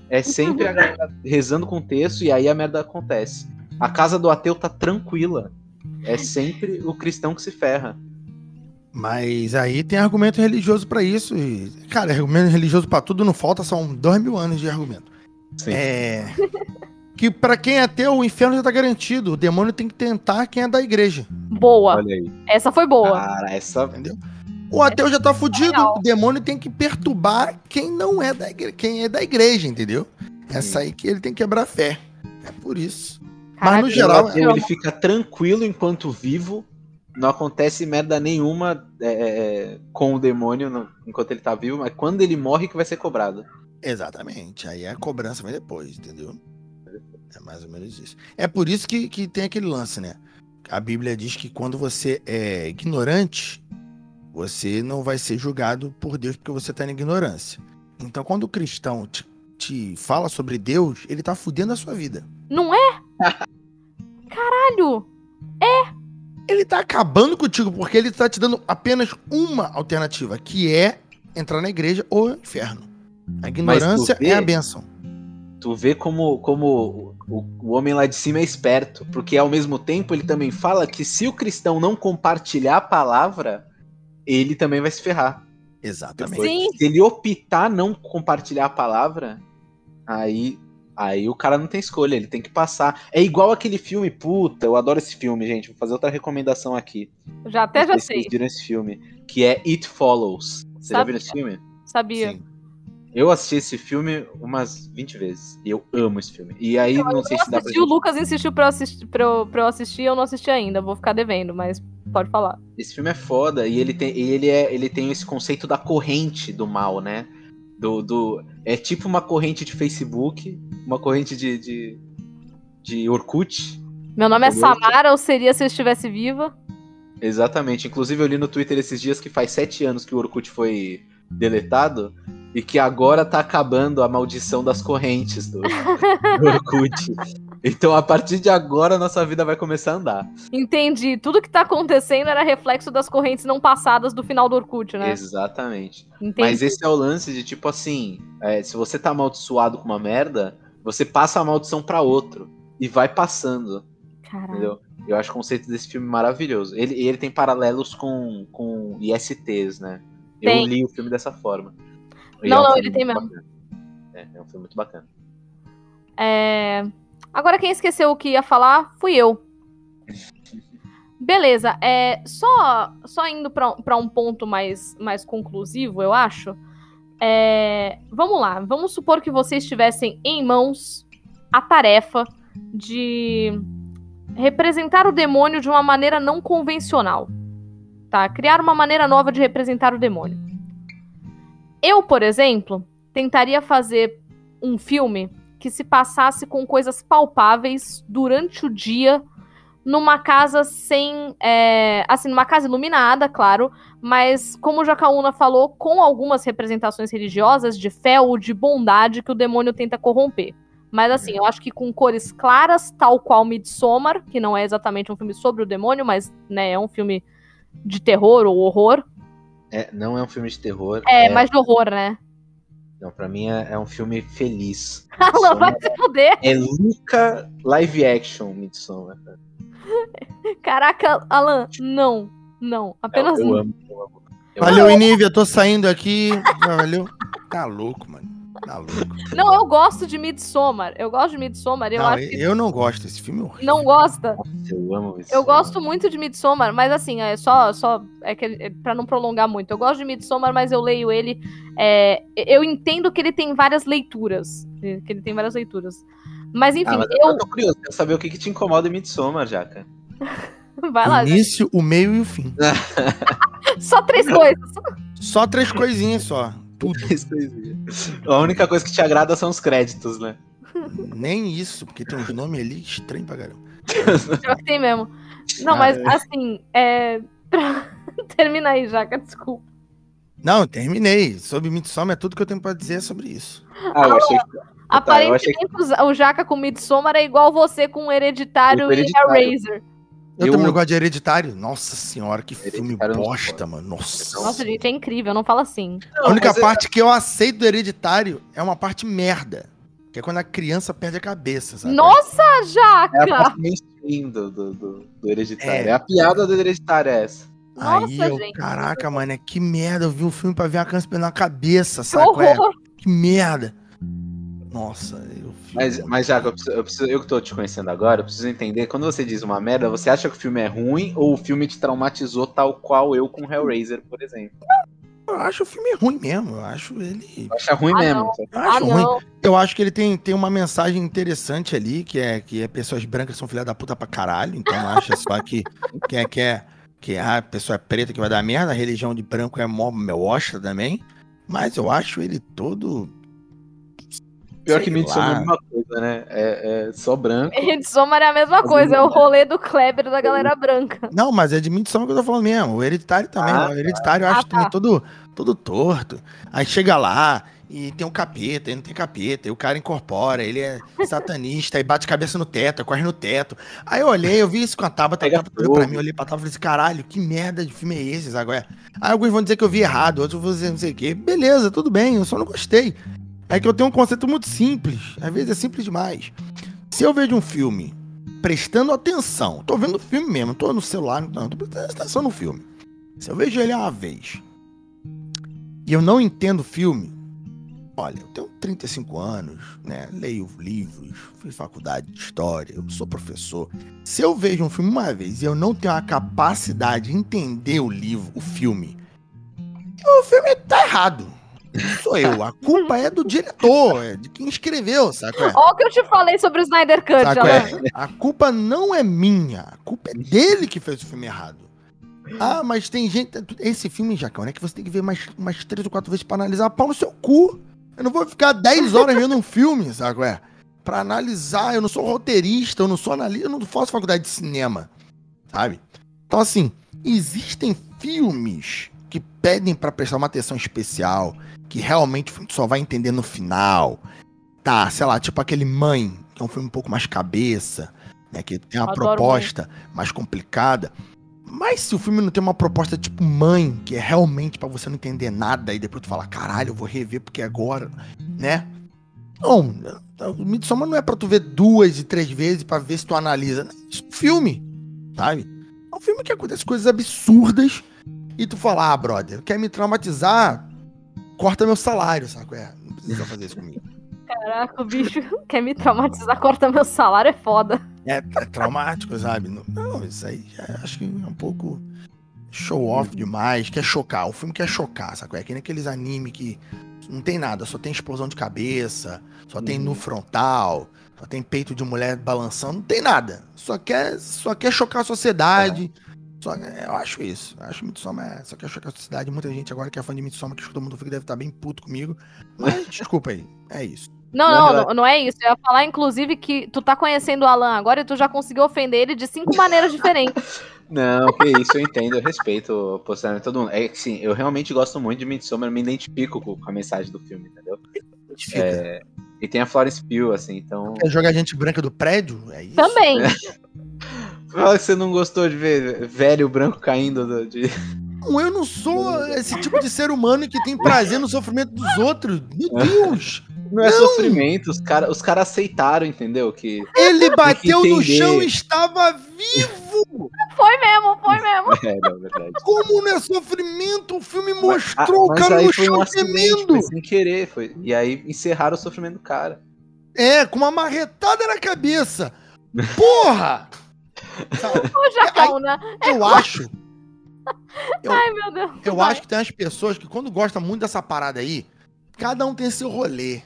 É sempre a galera rezando com texto e aí a merda acontece. A casa do ateu tá tranquila. É sempre o cristão que se ferra. Mas aí tem argumento religioso para isso. E, cara, argumento religioso para tudo não falta, são dois mil anos de argumento. Sim. É. que para quem é ateu, o inferno já tá garantido. O demônio tem que tentar quem é da igreja. Boa. Essa foi boa. Cara, essa. Entendeu? O ateu já tá fudido. O demônio tem que perturbar quem não é da igreja, quem é da igreja, entendeu? Essa aí que ele tem que quebrar fé. É por isso. Caraca, Mas no geral. O ateu, ele fica tranquilo enquanto vivo. Não acontece merda nenhuma é, é, é com o demônio no, enquanto ele tá vivo, mas quando ele morre que vai ser cobrado. Exatamente. Aí a cobrança vem depois, entendeu? É mais ou menos isso. É por isso que, que tem aquele lance, né? A Bíblia diz que quando você é ignorante, você não vai ser julgado por Deus porque você está em ignorância. Então, quando o cristão te, te fala sobre Deus, ele tá fudendo a sua vida. Não é? (laughs) Caralho! É! Ele tá acabando contigo porque ele tá te dando apenas uma alternativa, que é entrar na igreja ou inferno. A ignorância vê, é a bênção. Tu vê como, como o, o homem lá de cima é esperto, porque ao mesmo tempo ele também fala que se o cristão não compartilhar a palavra, ele também vai se ferrar. Exatamente. Sim. Se ele optar não compartilhar a palavra, aí aí o cara não tem escolha, ele tem que passar. É igual aquele filme, puta, eu adoro esse filme, gente. Vou fazer outra recomendação aqui. Já até já sei. Vocês viram esse filme, que é It Follows. Você Sabia. já viu esse filme? Sabia. Sim. Eu assisti esse filme umas 20 vezes. E eu amo esse filme. E aí, eu, não sei se dá pra. O Lucas insistiu pra eu, assistir, pra, eu, pra eu assistir, eu não assisti ainda. Vou ficar devendo, mas pode falar. Esse filme é foda. E ele tem, ele é, ele tem esse conceito da corrente do mal, né? Do, do, é tipo uma corrente de Facebook, uma corrente de, de, de Orkut. Meu nome é Samara, ou seria se eu estivesse viva? Exatamente. Inclusive, eu li no Twitter esses dias que faz sete anos que o Orkut foi deletado e que agora tá acabando a maldição das correntes do, do Orkut. Então, a partir de agora, nossa vida vai começar a andar. Entendi. Tudo que tá acontecendo era reflexo das correntes não passadas do final do Orkut, né? Exatamente. Entendi. Mas esse é o lance de, tipo assim, é, se você tá amaldiçoado com uma merda, você passa a maldição para outro. E vai passando. Caralho. Entendeu? Eu acho o conceito desse filme maravilhoso. Ele, ele tem paralelos com, com ISTs, né? Tem. Eu li o filme dessa forma. Não, é um não, ele tem mesmo. É, é um filme muito bacana. É... Agora quem esqueceu o que ia falar fui eu. Beleza, é, só, só indo para um ponto mais, mais conclusivo, eu acho. É, vamos lá, vamos supor que vocês tivessem em mãos a tarefa de representar o demônio de uma maneira não convencional tá? Criar uma maneira nova de representar o demônio. Eu, por exemplo, tentaria fazer um filme que se passasse com coisas palpáveis durante o dia numa casa sem. É, assim, numa casa iluminada, claro, mas, como Jacaúna falou, com algumas representações religiosas de fé ou de bondade que o demônio tenta corromper. Mas, assim, eu acho que com cores claras, tal qual Midsommar, que não é exatamente um filme sobre o demônio, mas né, é um filme de terror ou horror. É, não é um filme de terror. É, é... mais de horror, né? Não, pra mim é, é um filme feliz. (laughs) Alan, vai se fuder. É Luca live action, Midsommar. (laughs) Caraca, Alan, não. Não, apenas eu, eu amo, eu amo. Eu Valeu, Inívia, tô saindo aqui. Valeu. Tá louco, mano. Tá louco. Não, eu gosto de Midsommar. Eu gosto de Midsommar. Eu, não, acho que... eu não gosto desse filme. É horrível. Não gosta? Eu amo Midsommar. Eu gosto muito de Midsommar, mas assim, é só, só é que é para não prolongar muito. Eu gosto de Midsommar, mas eu leio ele. É, eu entendo que ele tem várias leituras. Que ele tem várias leituras. Mas enfim, ah, mas eu... eu tô curioso, quero saber o que, que te incomoda em Midsommar, Jaca. (laughs) Vai lá. O início, o meio e o fim. (laughs) só três coisas. Só três coisinhas só. Tudo. A única coisa que te agrada são os créditos, né? Nem isso, porque tem uns nomes ali estranhos pra caramba. Pior que tem mesmo. Não, ah, mas é. assim, é. (laughs) Termina aí, Jaca, desculpa. Não, terminei. Sobre Midsommar é tudo que eu tenho pra dizer sobre isso. Ah, eu achei que... Aparentemente tá, o Jaca com Midsommar é igual você com Hereditário, o Hereditário. e Hellraiser. Eu, eu também não gosto de Hereditário. Nossa senhora, que filme bosta, mano. Nossa. Nossa, gente, é incrível, não fala assim. Não, a única é- parte é... que eu aceito do Hereditário é uma parte merda. Que é quando a criança perde a cabeça, sabe? Nossa, Jaca! É a parte mainstream do, do, do, do Hereditário. É. é. a piada do Hereditário é essa. Nossa, Aí eu, gente, caraca, mano, que merda. Eu vi um filme pra ver uma criança na cabeça, sabe? É? Que merda. Nossa. Mas, mas Jaco, eu, preciso, eu, preciso, eu que tô te conhecendo agora, eu preciso entender. Quando você diz uma merda, você acha que o filme é ruim ou o filme te traumatizou tal qual eu com Hellraiser, por exemplo? Eu acho o filme ruim mesmo. Eu acho ele. Acha ruim ah, mesmo. Eu acho ah, ruim. Eu acho que ele tem, tem uma mensagem interessante ali, que é que é pessoas brancas são filha da puta pra caralho. Então eu acho só que, que é que é que a ah, pessoa é preta que vai dar merda, a religião de branco é mó meostra também. Mas eu acho ele todo Pior Sei que Midsommar é a mesma coisa, né? É, é só branco. (laughs) Midsommar é a mesma coisa, é o rolê do Kleber da galera branca. Não, mas é de Midsommar que eu tô falando mesmo. O Hereditário também. Ah, o Hereditário eu acho ah, tá. todo, todo torto. Aí chega lá e tem um capeta, e não tem capeta, e o cara incorpora, ele é satanista, e bate cabeça no teto, corre no teto. Aí eu olhei, eu vi isso com a Tabata, a Tabata olhou pra mim, eu olhei pra Tabata e falei assim, caralho, que merda de filme é esse, agora? Aí alguns vão dizer que eu vi errado, outros vão dizer não sei o quê. Beleza, tudo bem, eu só não gostei. É que eu tenho um conceito muito simples. Às vezes é simples demais. Se eu vejo um filme prestando atenção, tô vendo o filme mesmo, tô no celular, não, tô prestando atenção no filme. Se eu vejo ele uma vez e eu não entendo o filme, olha, eu tenho 35 anos, né? Leio livros, fiz faculdade de história, eu sou professor. Se eu vejo um filme uma vez e eu não tenho a capacidade de entender o livro, o filme, o filme tá errado sou eu. A culpa é do diretor, é de quem escreveu, saca? Olha o que eu te falei sobre o Snyder Cut, é? A culpa não é minha. A culpa é dele que fez o filme errado. Ah, mas tem gente. Esse filme, Jacão, é que você tem que ver mais, mais três ou quatro vezes pra analisar pau no seu cu. Eu não vou ficar 10 horas vendo um filme, sabe? É? Pra analisar. Eu não sou roteirista, eu não sou analista, eu não faço faculdade de cinema, sabe? Então, assim, existem filmes pedem para prestar uma atenção especial, que realmente só vai entender no final. Tá, sei lá, tipo aquele Mãe, que é um filme um pouco mais cabeça, né? Que tem uma proposta mãe. mais complicada. Mas se o filme não tem uma proposta tipo Mãe, que é realmente para você não entender nada e depois tu falar, caralho, eu vou rever porque agora, né? Não, o Midsommar não é pra tu ver duas e três vezes para ver se tu analisa. Isso é um filme, sabe? É um filme que acontece coisas absurdas e tu fala, ah, brother, quer me traumatizar? corta meu salário, saco? É, não precisa fazer isso comigo. (laughs) Caraca, o bicho (laughs) quer me traumatizar, corta meu salário, é foda. É, é traumático, sabe? Não, não, isso aí já acho que é um pouco show off demais, quer chocar. O filme quer chocar, saco? É que nem aqueles anime que não tem nada, só tem explosão de cabeça, só tem no frontal, só tem peito de mulher balançando, não tem nada. Só quer, só quer chocar a sociedade. É só, eu acho isso. Eu acho Midsommar, só que eu acho que a sociedade, muita gente agora que é fã de Midsommar, que escuta muito deve estar bem puto comigo. Mas (laughs) desculpa aí, é isso. Não, não, não, não, é isso. Eu ia falar, inclusive, que tu tá conhecendo o Alan agora e tu já conseguiu ofender ele de cinco maneiras diferentes. (laughs) Não, que isso, eu entendo, eu respeito o posicionamento de todo mundo. É que sim, eu realmente gosto muito de Midsommar, eu me identifico com, a mensagem do filme, entendeu? É, e tem a Florence Pugh, assim, então... Quer jogar gente branca do prédio? É isso? Também. (laughs) Fala que você não gostou de ver velho branco caindo do, de. Eu não sou esse tipo de ser humano que tem prazer no sofrimento dos outros. Meu Deus! Não é não. sofrimento, os caras os cara aceitaram, entendeu? Que ele bateu no chão e estava vivo! Foi mesmo, foi mesmo. É, não, verdade. Como não é sofrimento? O filme mostrou mas, o cara no chão um gemendo. Foi sem querer, foi. E aí encerraram o sofrimento do cara. É, com uma marretada na cabeça. Porra! O Jacão, né? É eu acho. (laughs) Eu, Ai, meu Deus. Eu vai. acho que tem as pessoas que, quando gostam muito dessa parada aí, cada um tem seu rolê.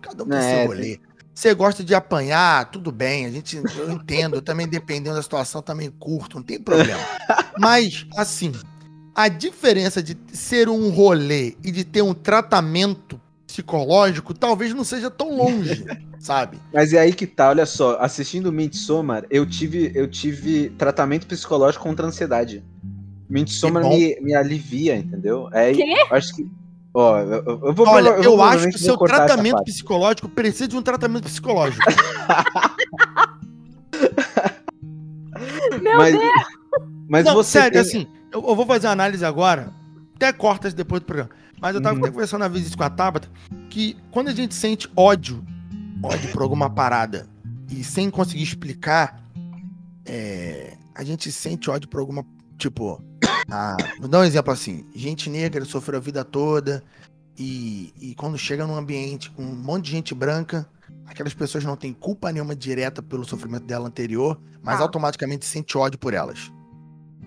Cada um tem é, seu rolê. Você gosta de apanhar, tudo bem, a gente, eu entendo, eu também, dependendo da situação, também curto, não tem problema. Mas, assim, a diferença de ser um rolê e de ter um tratamento psicológico talvez não seja tão longe. (laughs) sabe? Mas é aí que tá, olha só, assistindo Midsommar, eu tive, eu tive tratamento psicológico contra a ansiedade. Midsommar me, me alivia, entendeu? É, Quê? acho que Ó, eu, eu vou, Olha, eu, eu acho que o seu tratamento psicológico precisa de um tratamento psicológico. Meu mas, Deus! Mas Não, você sério, tem... assim, eu, eu, vou fazer uma análise agora, até cortas depois do programa. Mas eu tava uhum. conversando uma vez isso com a Tabata, que quando a gente sente ódio ódio por alguma parada e sem conseguir explicar, é, a gente sente ódio por alguma. Tipo, (coughs) Ah, vou dar um exemplo assim. Gente negra sofreu a vida toda e, e quando chega num ambiente com um monte de gente branca, aquelas pessoas não têm culpa nenhuma direta pelo sofrimento dela anterior, mas ah. automaticamente sente ódio por elas.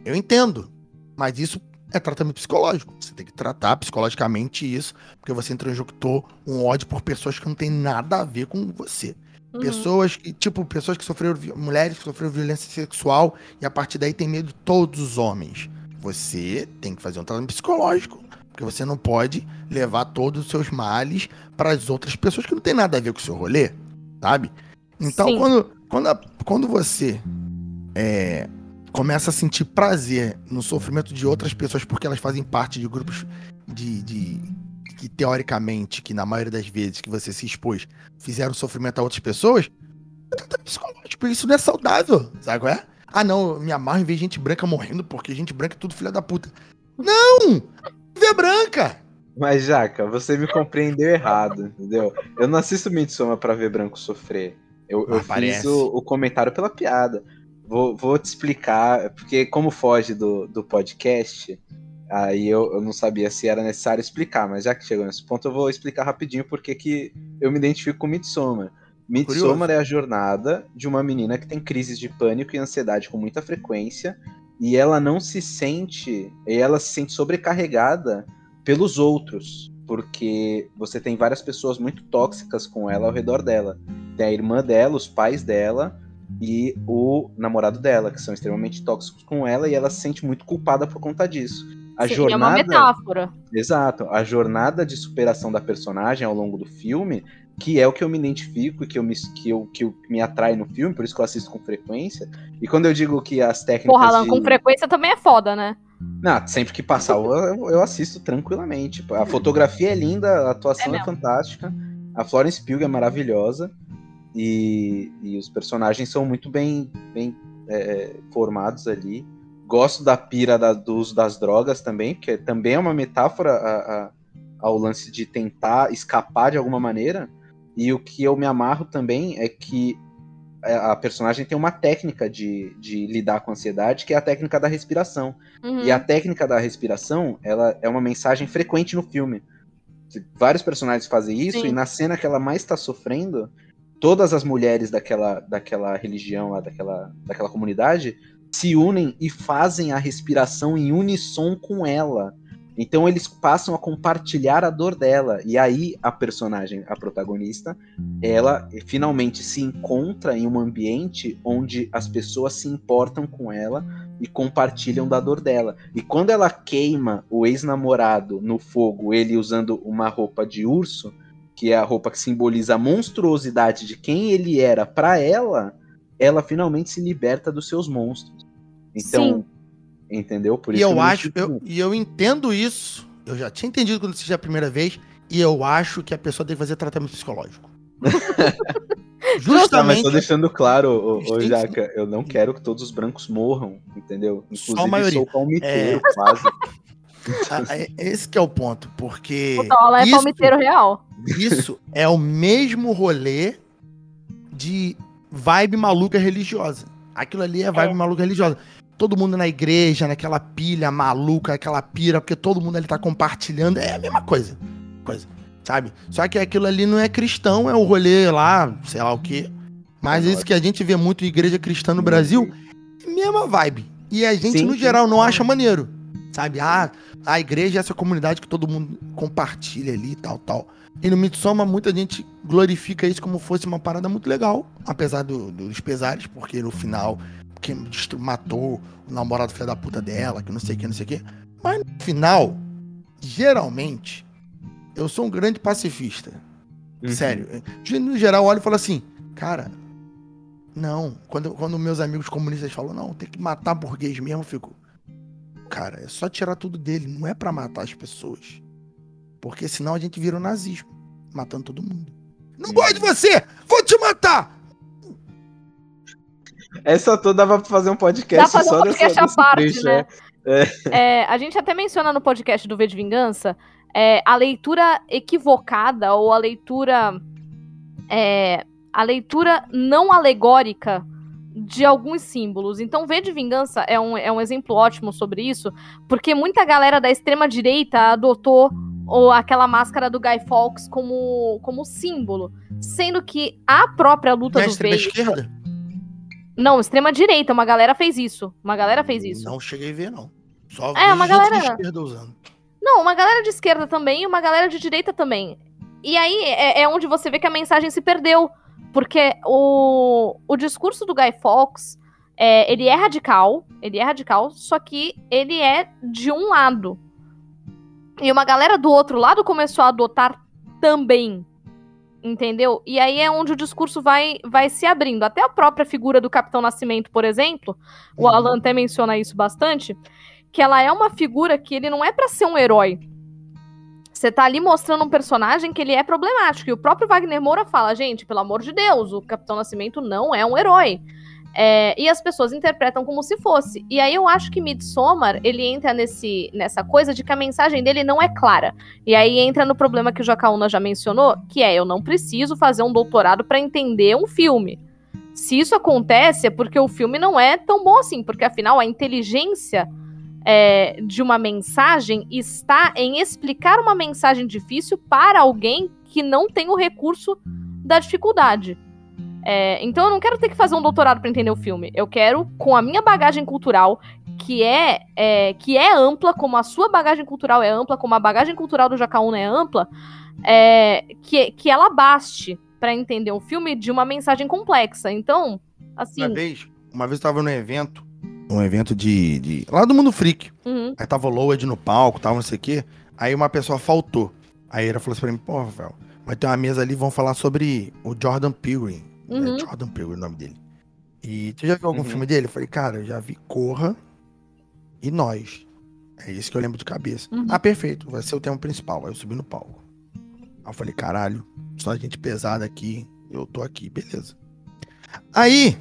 Eu entendo, mas isso é tratamento psicológico. Você tem que tratar psicologicamente isso, porque você introjectou um ódio por pessoas que não tem nada a ver com você. Uhum. Pessoas que, tipo, pessoas que sofreram, mulheres que sofreram violência sexual e a partir daí tem medo de todos os homens. Você tem que fazer um tratamento psicológico. Porque você não pode levar todos os seus males para as outras pessoas que não tem nada a ver com o seu rolê, sabe? Então, quando, quando, a, quando você é, começa a sentir prazer no sofrimento de outras pessoas porque elas fazem parte de grupos de, de que teoricamente, que na maioria das vezes que você se expôs, fizeram sofrimento a outras pessoas, é psicológico. Isso não é saudável, sabe qual é? Ah, não, me amarro em ver gente branca morrendo porque gente branca é tudo filha da puta. Não! Vê branca! Mas, Jaca, você me compreendeu errado, entendeu? Eu não assisto Midsommar pra ver branco sofrer. Eu, eu fiz o, o, comentário pela piada. Vou, vou te explicar, porque como foge do, do podcast, aí eu, eu não sabia se era necessário explicar, mas já que chegou nesse ponto, eu vou explicar rapidinho porque que eu me identifico com Midsommar. Midsommar é a jornada de uma menina que tem crises de pânico e ansiedade com muita frequência e ela não se sente, ela se sente sobrecarregada pelos outros, porque você tem várias pessoas muito tóxicas com ela ao redor dela. Tem a irmã dela, os pais dela e o namorado dela, que são extremamente tóxicos com ela e ela se sente muito culpada por conta disso. A Sim, jornada... é uma metáfora. Exato. A jornada de superação da personagem ao longo do filme que é o que eu me identifico e que eu me, que eu, que eu me atrai no filme, por isso que eu assisto com frequência. E quando eu digo que as técnicas. Porra, Alan, de... com frequência também é foda, né? Não, sempre que passar eu, eu assisto tranquilamente. A fotografia é linda, a atuação é, é fantástica, a Florence Pugh é maravilhosa e, e os personagens são muito bem, bem é, formados ali. Gosto da pira da, do uso das drogas também, que também é uma metáfora a, a, ao lance de tentar escapar de alguma maneira. E o que eu me amarro também é que é, a personagem tem uma técnica de, de lidar com a ansiedade, que é a técnica da respiração. Uhum. E a técnica da respiração, ela é uma mensagem frequente no filme. Vários personagens fazem isso, Sim. e na cena que ela mais está sofrendo, todas as mulheres daquela, daquela religião, lá, daquela, daquela comunidade, se unem e fazem a respiração em unissom com ela. Então eles passam a compartilhar a dor dela. E aí a personagem, a protagonista, ela finalmente se encontra em um ambiente onde as pessoas se importam com ela e compartilham da dor dela. E quando ela queima o ex-namorado no fogo, ele usando uma roupa de urso, que é a roupa que simboliza a monstruosidade de quem ele era para ela, ela finalmente se liberta dos seus monstros. Então, Sim Entendeu? Por e eu acho, eu, e eu entendo isso. Eu já tinha entendido quando assisti a primeira vez, e eu acho que a pessoa tem que fazer tratamento psicológico. (laughs) Justamente. Não, mas tô deixando claro, ô, ô, Jaca, eu não quero que todos os brancos morram, entendeu? Inclusive, Só a maioria. sou palmiteiro, é... quase. (laughs) Ah, é, esse que é o ponto, porque. ela é isso, palmiteiro real. Isso é o mesmo rolê de vibe maluca religiosa. Aquilo ali é vibe é. maluca religiosa todo mundo na igreja, naquela pilha maluca, aquela pira, porque todo mundo ali tá compartilhando, é a mesma coisa. Coisa, sabe? Só que aquilo ali não é cristão, é o rolê lá, sei lá o quê. Mas isso que a gente vê muito em igreja cristã no Brasil, é mesma vibe. E a gente, sim, no geral, sim. não acha maneiro. Sabe? Ah, a igreja é essa comunidade que todo mundo compartilha ali e tal, tal. E no Mitsoma, muita gente glorifica isso como fosse uma parada muito legal, apesar do, dos pesares, porque no final que matou o namorado filho da puta dela, que não sei o que, não sei o que. Mas no final, geralmente, eu sou um grande pacifista. Uhum. Sério. No geral, eu olho e falo assim, cara, não. Quando, quando meus amigos comunistas falam, não, tem que matar burguês mesmo, eu fico. Cara, é só tirar tudo dele, não é para matar as pessoas. Porque senão a gente vira o um nazismo, matando todo mundo. Não gosto de você! Vou te matar! Essa toda dava pra fazer um podcast Dá pra fazer um podcast à parte, né? É. É, a gente até menciona no podcast do V de Vingança é, a leitura equivocada ou a leitura. É, a leitura não alegórica de alguns símbolos. Então, V de Vingança é um, é um exemplo ótimo sobre isso, porque muita galera da extrema-direita adotou ou aquela máscara do Guy Fawkes como, como símbolo, sendo que a própria luta é do extrema Vader... esquerda? Não, extrema-direita, uma galera fez isso. Uma galera fez isso. Não cheguei a ver, não. Só É, uma gente de galera- esquerda usando. Não, uma galera de esquerda também e uma galera de direita também. E aí é, é onde você vê que a mensagem se perdeu. Porque o, o discurso do Guy Fawkes, é, ele é radical, ele é radical, só que ele é de um lado. E uma galera do outro lado começou a adotar também. Entendeu? E aí é onde o discurso vai, vai se abrindo. Até a própria figura do Capitão Nascimento, por exemplo, o. Alan até menciona isso bastante, que ela é uma figura que ele não é pra ser um herói. Você tá ali mostrando um personagem que ele é problemático. E o próprio Wagner Moura fala, gente, pelo amor de Deus, o Capitão Nascimento não é um herói. É, e as pessoas interpretam como se fosse. E aí eu acho que Midsommar, ele entra nesse, nessa coisa de que a mensagem dele não é clara. E aí entra no problema que o Jacaúna já mencionou, que é, eu não preciso fazer um doutorado pra entender um filme. Se isso acontece, é porque o filme não é tão bom assim, porque afinal a inteligência é, de uma mensagem está em explicar uma mensagem difícil para alguém que não tem o recurso da dificuldade. É, então eu não quero ter que fazer um doutorado para entender o filme. Eu quero, com a minha bagagem cultural, que é, é, que é ampla, como a sua bagagem cultural é ampla, como a bagagem cultural do Jacaúna é ampla, é, que, que ela baste para entender o filme de uma mensagem complexa. Então, assim. Uma vez, uma vez eu tava num evento, um evento de, de- lá do Mundo Freak. uhum, Aí tava o Load no palco, tava não sei o quê. Aí uma pessoa faltou. Aí ela falou assim pra mim, pô, Rafael, vai ter uma mesa ali, vão falar sobre o Jordan Peele. Uhum. É Jordan Peele o nome dele. E tu já viu algum Uhum. filme dele? Eu falei, cara, eu já vi Corra e Nós. É isso que eu lembro de cabeça. Uhum. Ah, perfeito, vai ser o tema principal. Aí eu subi no palco. Aí eu falei, caralho, só gente pesada aqui, eu tô aqui, beleza. Aí,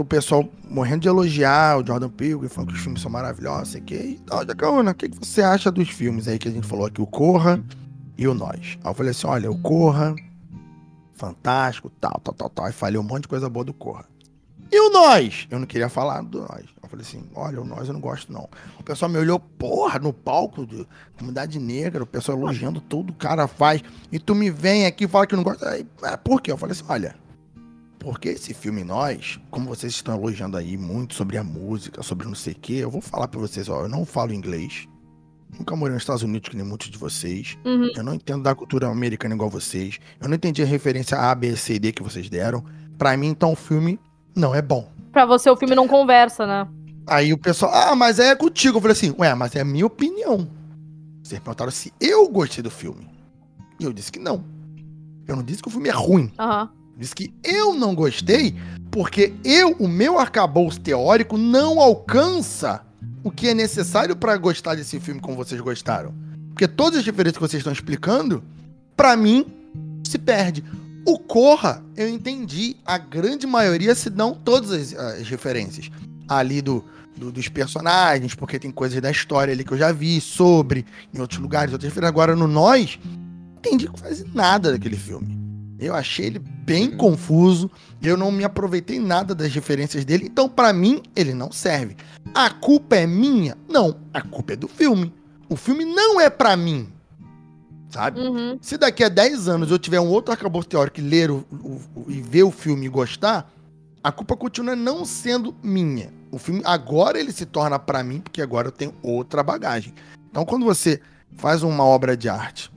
o pessoal morrendo de elogiar o Jordan Peele, falando que os filmes são maravilhosos, sei que. E Jacaúna, o que, que você acha dos filmes aí que a gente falou aqui, o Corra e o Nós? Aí eu falei assim, olha, o Corra, fantástico, tal, tal, tal, tal. Aí falei um monte de coisa boa do Corra. E o Nós? Eu não queria falar do Nós. Eu falei assim, olha, o Nós eu não gosto não. O pessoal me olhou, porra, no palco de comunidade negra, o pessoal elogiando tudo, o cara faz. E tu me vem aqui e fala que não gosta. Aí, é, por quê? Eu falei assim, olha, porque esse filme Nós, como vocês estão elogiando aí muito sobre a música, sobre não sei o quê, eu vou falar pra vocês, ó, eu não falo inglês. Nunca morei nos Estados Unidos, que nem muitos de vocês. uhum. Eu não entendo da cultura americana igual vocês. Eu não entendi a referência A, B, C, D que vocês deram. Pra mim, então, o filme não é bom. Pra você o filme não conversa, né? Aí o pessoal, ah, mas é contigo. Eu falei assim, ué, mas é a minha opinião. Vocês perguntaram se eu gostei do filme. E eu disse que não. Eu não disse que o filme é ruim. Aham. Diz que eu não gostei porque eu, o meu arcabouço teórico não alcança o que é necessário pra gostar desse filme como vocês gostaram. Porque todas as referências que vocês estão explicando, pra mim, se perde. O Corra, eu entendi a grande maioria, se não todas as, as referências. Ali do, do- dos personagens, porque tem coisas da história ali que eu já vi sobre, em outros lugares, outras. Agora no Nós, entendi quase nada daquele filme. Eu achei ele bem Uhum. confuso. Eu não me aproveitei nada das referências dele. Então, pra mim, ele não serve. A culpa é minha? Não. A culpa é do filme. O filme não é pra mim. Sabe? Uhum. Se daqui a 10 anos eu tiver um outro arcabouço teórico e ler o, o- o- e ver o filme e gostar, a culpa continua não sendo minha. O filme agora ele se torna pra mim, porque agora eu tenho outra bagagem. Então, quando você faz uma obra de arte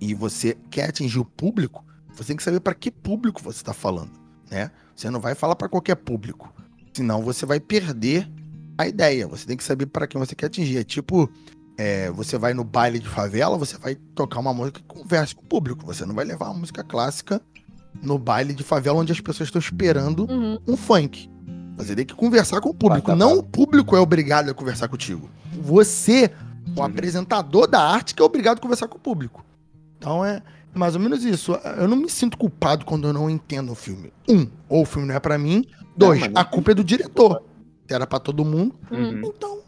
e você quer atingir o público, você tem que saber para que público você está falando, né? Você não vai falar para qualquer público, senão você vai perder a ideia. Você tem que saber para quem você quer atingir. É tipo, é, você vai no baile de favela, você vai tocar uma música que converse com o público. Você não vai levar uma música clássica no baile de favela onde as pessoas estão esperando Uhum. um funk. Você tem que conversar com o público. Batata. Não o público é obrigado a conversar contigo. Você, o Uhum. apresentador da arte, que é obrigado a conversar com o público. Então é mais ou menos isso. Eu não me sinto culpado quando eu não entendo o filme. Um, ou o filme não é pra mim. Dois, não a culpa é do diretor. Era pra todo mundo. Uhum. Então,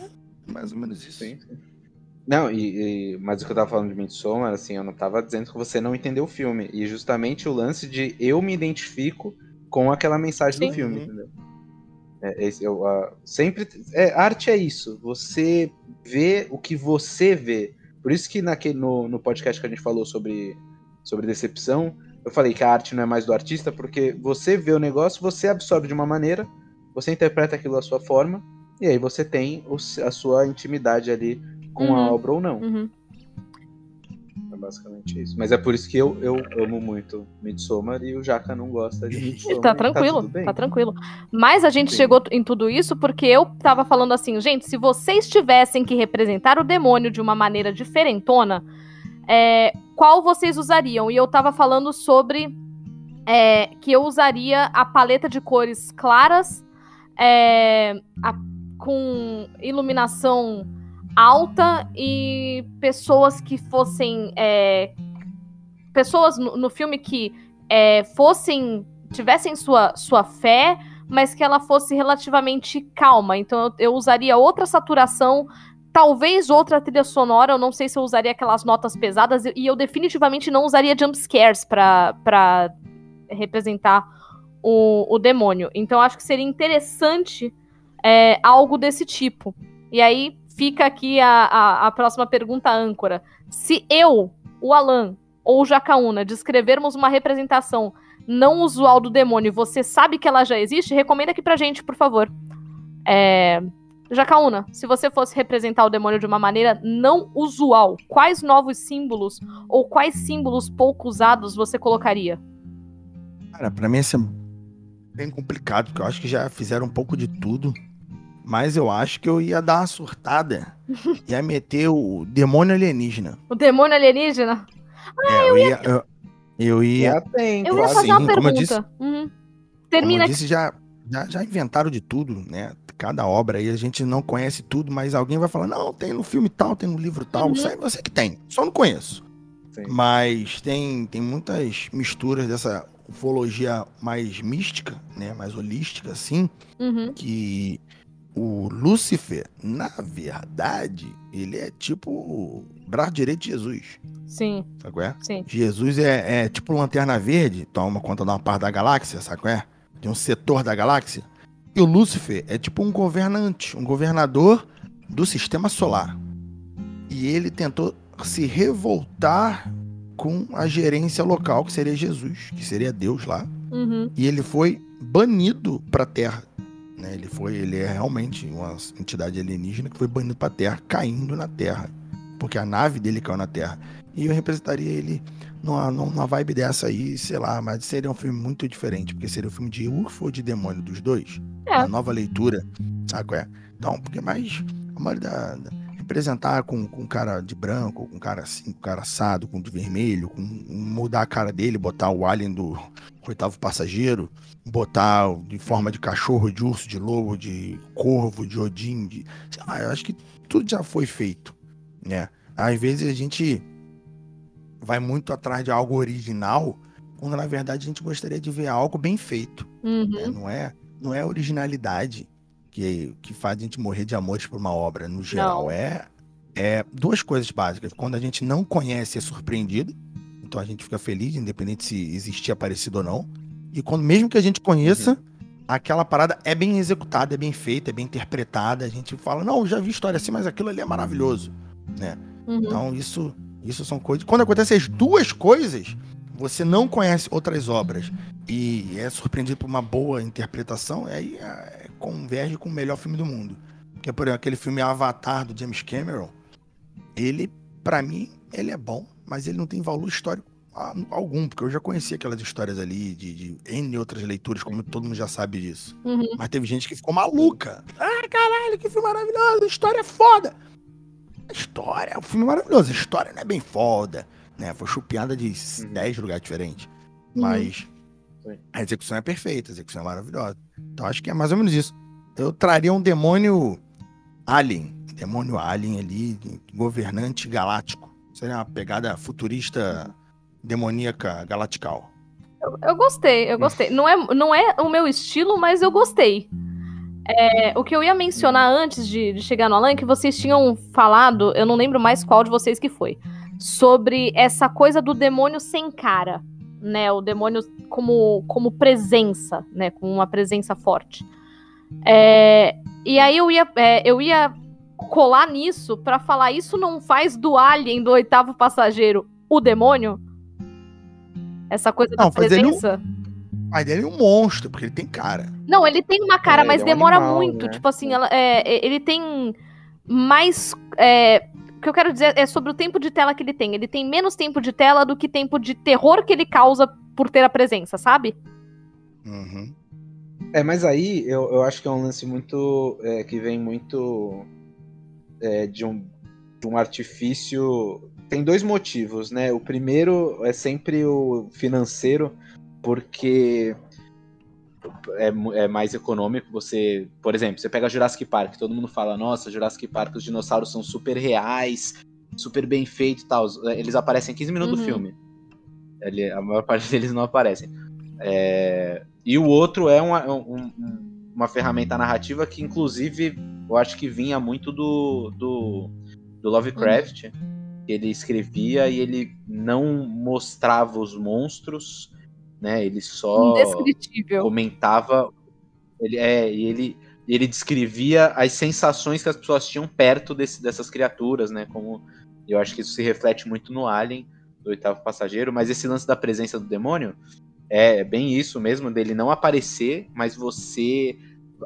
é mais ou menos isso. Sim, sim. Não, e, e- mas o que eu tava falando de Midsommar, assim, eu não tava dizendo que você não entendeu o filme. E justamente o lance de eu me identifico com aquela mensagem Sim. do filme, uhum. entendeu? É, esse, eu, uh, sempre. É, arte é isso. Você vê o que você vê. Por isso que naquele, no, no podcast que a gente falou sobre, sobre decepção, eu falei que a arte não é mais do artista, porque você vê o negócio, você absorve de uma maneira, você interpreta aquilo da sua forma, e aí você tem a sua intimidade ali com uhum. a obra ou não. Uhum basicamente isso. Mas é por isso que eu, eu amo muito Midsommar e o Jaca não gosta de (laughs) Midsommar. Tá, tá tranquilo, tá, tá, tranquilo. Mas a gente Sim. chegou em tudo isso porque eu tava falando assim, gente, se vocês tivessem que representar o demônio de uma maneira diferentona, é, qual vocês usariam? E eu tava falando sobre é, que eu usaria a paleta de cores claras, é, a, com iluminação alta e pessoas que fossem. É, pessoas no, no, filme que é, fossem. tivessem sua, sua fé, mas que ela fosse relativamente calma. Então eu, eu usaria outra saturação. Talvez outra trilha sonora, eu não sei se eu usaria aquelas notas pesadas, e eu definitivamente não usaria jump scares pra representar o, o demônio. Então acho que seria interessante é, algo desse tipo. E aí, fica aqui a, a, a próxima pergunta âncora. Se eu, o Alan ou o Jacaúna descrevermos uma representação não usual do demônio, você sabe que ela já existe? Recomenda aqui pra gente, por favor. É... Jacaúna, se você fosse representar o demônio de uma maneira não usual, quais novos símbolos ou quais símbolos pouco usados você colocaria? Cara, pra mim é bem complicado, porque eu acho que já fizeram um pouco de tudo. Mas eu acho que eu ia dar uma surtada. (laughs) ia meter o demônio alienígena. O demônio alienígena? Ah, é, eu, ia. Eu, eu ia. Tem, eu ia fazer assim, uma pergunta. Disse, uhum. Termina. Como eu disse, já, já, já inventaram de tudo, né? Cada obra aí a gente não conhece tudo, mas alguém vai falar: não, tem no filme tal, tem no livro tal. Uhum. Sei você que tem, só não conheço. Sim. Mas tem, tem muitas misturas dessa ufologia mais mística, né? Mais holística, assim, uhum. que o Lúcifer, na verdade, ele é tipo o braço direito de Jesus. Sim. Sabe qual é? Sim. Jesus é, é tipo lanterna verde, toma conta de uma parte da galáxia, sabe qual é? De um setor da galáxia. E o Lúcifer é tipo um governante, um governador do sistema solar. E ele tentou se revoltar com a gerência local, que seria Jesus, que seria Deus lá. Uhum. E ele foi banido para a Terra né? Ele foi, ele é realmente uma entidade alienígena que foi banido para a Terra, caindo na Terra, porque a nave dele caiu na Terra. E eu representaria ele numa, numa vibe dessa aí, sei lá, mas seria um filme muito diferente, porque seria um filme de UFO ou de demônio dos dois. É. Uma nova leitura, sabe qual é? Então, porque mais a maioria da, representar com, com um cara de branco, com um cara assim, com um cara assado, com de vermelho, com mudar a cara dele, botar o alien do oitavo passageiro, botar de forma de cachorro, de urso, de lobo, de corvo, de odin, de. Sei lá, eu acho que tudo já foi feito, né? Às vezes a gente vai muito atrás de algo original, quando na verdade a gente gostaria de ver algo bem feito. Uhum. Né? Não é não é originalidade que, que faz a gente morrer de amores por uma obra, no geral. É, é duas coisas básicas. Quando a gente não conhece, é surpreendido. Então a gente fica feliz, independente se existia parecido ou não. E quando mesmo que a gente conheça, uhum. aquela parada é bem executada, é bem feita, é bem interpretada. A gente fala, não, já vi história assim, mas aquilo ali é maravilhoso. Né? Uhum. Então isso, isso são coisas. Quando acontecem as duas coisas, você não conhece outras obras e é surpreendido por uma boa interpretação, aí é, converge com o melhor filme do mundo. Que é, por exemplo, aquele filme Avatar do James Cameron. Ele, para mim, ele é bom, mas ele não tem valor histórico algum, porque eu já conhecia aquelas histórias ali de, de N outras leituras, como todo mundo já sabe disso. Uhum. Mas teve gente que ficou maluca. Ah, caralho, que filme maravilhoso, a história é foda. A história, o filme é maravilhoso, a história não é bem foda, né? Foi chupiada de uhum. 10 lugares diferentes. Uhum. Mas a execução é perfeita, a execução é maravilhosa. Então acho que é mais ou menos isso. Eu traria um demônio alien, demônio alien ali, governante galáctico. Seria uma pegada futurista demoníaca galactical. Eu, eu gostei, eu gostei. Não é, não é o meu estilo, mas eu gostei. É, o que eu ia mencionar antes de, de chegar no Alan, é que vocês tinham falado, eu não lembro mais qual de vocês que foi, sobre essa coisa do demônio sem cara né? O demônio como, como presença, né? Com uma presença forte. É, e aí eu ia, é, eu ia colar nisso para falar isso não faz do alien do oitavo passageiro o demônio? Essa coisa não, da presença? Mas ele é um monstro, porque ele tem cara. Não, ele tem uma cara, é, mas é um demora animal, muito. Né? Tipo assim, ela, é, ele tem mais. É, o que eu quero dizer é sobre o tempo de tela que ele tem. Ele tem menos tempo de tela do que tempo de terror que ele causa por ter a presença, sabe? Uhum. É, mas aí eu, eu acho que é um lance muito. É, que vem muito é, de, um, de um artifício. Tem dois motivos, né? O primeiro é sempre o financeiro, porque é, é, mais econômico você. Por exemplo, você pega Jurassic Park, todo mundo fala, nossa, Jurassic Park, os dinossauros são super reais, super bem feitos e tal. Eles aparecem em 15 minutos uhum. do filme. Ele, a maior parte (laughs) deles não aparecem. É, e o outro é uma, um, uma ferramenta narrativa que, inclusive, eu acho que vinha muito do, do, do Lovecraft. Uhum. Ele escrevia e ele não mostrava os monstros, né? Ele só comentava. Ele, é, ele, ele descrevia as sensações que as pessoas tinham perto desse, dessas criaturas, né? Como eu acho que isso se reflete muito no Alien, do oitavo passageiro, mas esse lance da presença do demônio é bem isso mesmo, dele não aparecer, mas você.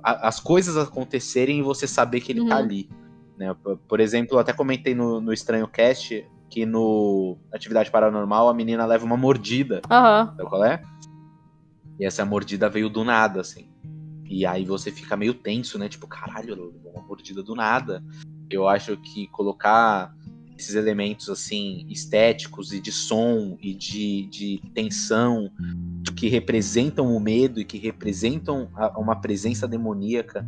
A, as coisas acontecerem e você saber que ele tá uhum. tá ali. Né? Por, exemplo, eu até comentei no, no Estranho Cast que no Atividade Paranormal a menina leva uma mordida. Uhum. Sabe qual é? E essa mordida veio do nada, assim. E aí você fica meio tenso, né? Tipo, caralho, uma mordida do nada. Eu acho que colocar esses elementos assim estéticos e de som e de, de tensão que representam o medo e que representam a, uma presença demoníaca,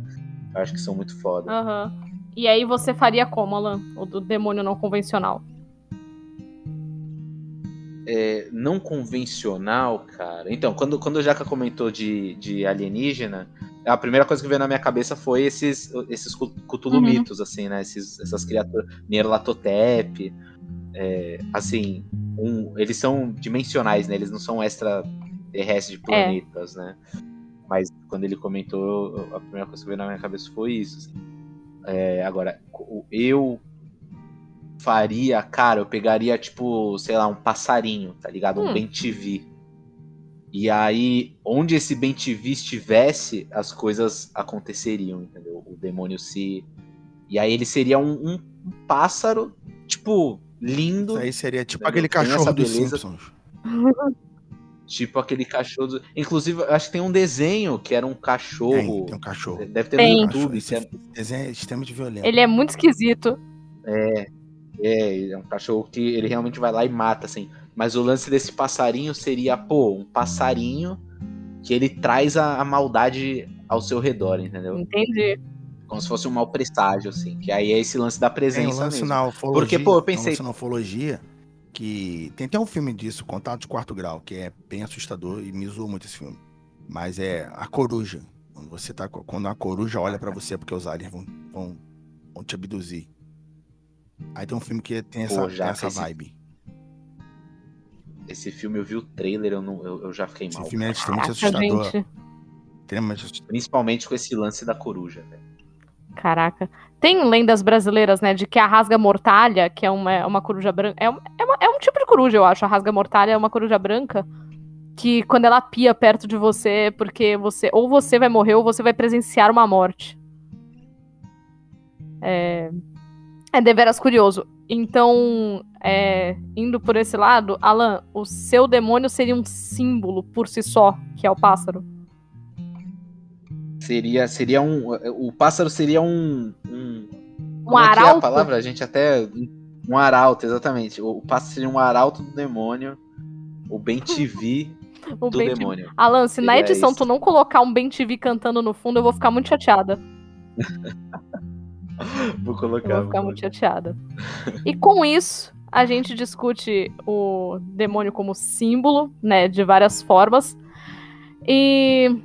eu acho que são muito foda. Uhum. E aí você faria como, Alan? O do demônio não convencional? É, não convencional, cara. Então, quando, quando o Jaca comentou de, de alienígena, a primeira coisa que veio na minha cabeça foi esses, esses Cthulhu-mitos, uhum. assim, né? Esses, essas criaturas. Nyarlathotep. É, assim, um, eles são dimensionais, né? Eles não são extraterrestres de é. planetas, é. né? Mas quando ele comentou, a primeira coisa que veio na minha cabeça foi isso. Assim. É, agora, eu faria, cara, eu pegaria, tipo, sei lá, um passarinho, tá ligado? Um hum. bem-TV. E aí, onde esse bem-TV estivesse, as coisas aconteceriam, entendeu? O demônio se. E aí ele seria um, um pássaro, tipo, lindo. Isso aí seria tipo entendeu? aquele cachorro dos Simpsons. (laughs) Tipo aquele cachorro. Do... Inclusive, acho que tem um desenho que era um cachorro. Tem, tem um cachorro. Deve ter tem. no YouTube. Esse é... desenho é extremamente violento. Ele é muito esquisito. É. É, é um cachorro que ele realmente vai lá e mata, assim. Mas o lance desse passarinho seria, pô, um passarinho que ele traz a, a maldade ao seu redor, entendeu? Entendi. Como se fosse um mau presságio, assim. Que aí é esse lance da presença. Tem um lance mesmo. na ufologia. Porque, pô, eu pensei. Tem um lance na ufologia que. Tem até um filme disso, Contato de Quarto Grau, que é bem assustador e me zoou muito esse filme. Mas é A Coruja. Quando você tá. Quando a coruja olha para você, é porque os aliens vão, vão, vão te abduzir. Aí tem um filme que tem essa, Pô, essa esse, vibe. Esse filme eu vi o trailer, eu, não, eu, eu já fiquei mal. Esse filme é extremamente assustador. Extremamente Principalmente com esse lance da coruja, velho. Caraca. Tem lendas brasileiras, né, de que a rasga-mortalha, que é uma, é uma coruja branca. É, uma, é, uma, é, um tipo de coruja, eu acho. A rasga-mortalha é uma coruja branca. Que quando ela pia perto de você, porque você. Ou você vai morrer, ou você vai presenciar uma morte. É. É deveras curioso. Então, é, indo por esse lado, Alan, o seu demônio seria um símbolo por si só, que é o pássaro. Seria, seria um. O pássaro seria um. Um, um arauto. É, é a palavra? A gente até. Um arauto, exatamente. O, pássaro seria um arauto do demônio. O Ben TV (laughs) do demônio. Alan, se na edição tu não colocar um Ben TV cantando no fundo, eu vou ficar muito chateada. (laughs) Vou colocar. Eu vou ficar muito chateada. E com isso, a gente discute o demônio como símbolo, né, de várias formas. E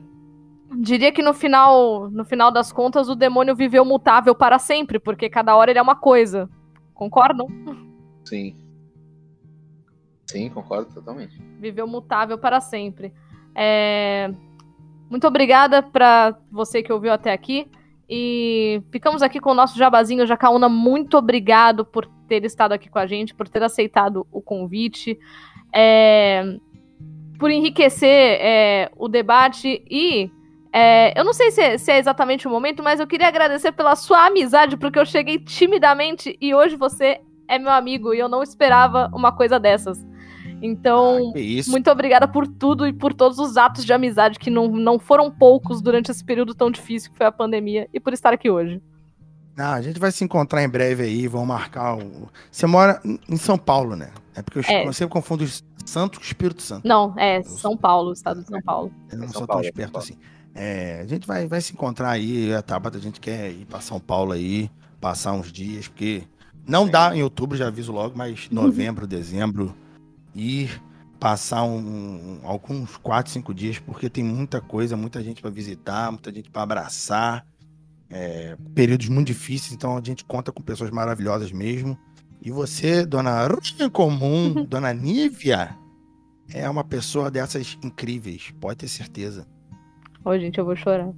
diria que no final, no final das contas, o demônio viveu mutável para sempre, porque cada hora ele é uma coisa. Concordam? Sim. Sim, concordo totalmente. Viveu mutável para sempre. É... Muito obrigada para você que ouviu até aqui. E ficamos aqui com o nosso jabazinho Jacaúna. Muito obrigado por ter estado aqui com a gente, por ter aceitado o convite, é... por enriquecer é, o debate e. É, eu não sei se é, se é exatamente o momento, mas eu queria agradecer pela sua amizade, porque eu cheguei timidamente e hoje você é meu amigo e eu não esperava uma coisa dessas. Então, ah, muito obrigada por tudo e por todos os atos de amizade que não, não foram poucos durante esse período tão difícil que foi a pandemia e por estar aqui hoje. Ah, a gente vai se encontrar em breve aí, vamos marcar o... Você mora em São Paulo, né? É porque eu, é. sempre confundo Santo com Espírito Santo. Não, é São Paulo, estado de São Paulo. Eu não São sou Paulo, tão esperto assim. É, a gente vai, vai se encontrar aí, a Tabata, a gente quer ir para São Paulo aí, passar uns dias, porque não dá em outubro, já aviso logo, mas novembro, dezembro, ir passar um, alguns 4, 5 dias, porque tem muita coisa, muita gente para visitar, muita gente para abraçar. É, períodos muito difíceis, então a gente conta com pessoas maravilhosas mesmo. E você, dona Ruim Comum, (laughs) dona Nívia, é uma pessoa dessas incríveis, pode ter certeza. Ô, gente, eu vou chorar.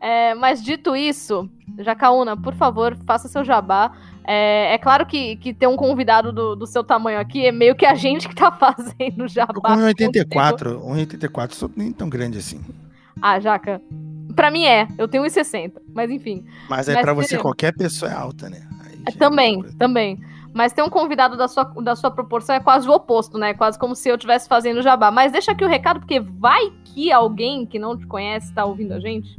É, mas dito isso, Jacaúna, por favor, faça seu jabá. É, é, claro que, que ter um convidado do, do, seu tamanho aqui é meio que a gente que tá (laughs) fazendo jabá. Eu com 1,84, 1,84, sou nem tão grande assim. Ah, Jaca, pra mim é, eu tenho 1,60, mas enfim. Mas é mas pra você qualquer pessoa é alta, né? É, também, também. Mas ter um convidado da sua, da sua proporção é quase o oposto, né? Quase como se eu estivesse fazendo jabá. Mas deixa aqui o recado, porque vai que alguém que não te conhece tá ouvindo a gente.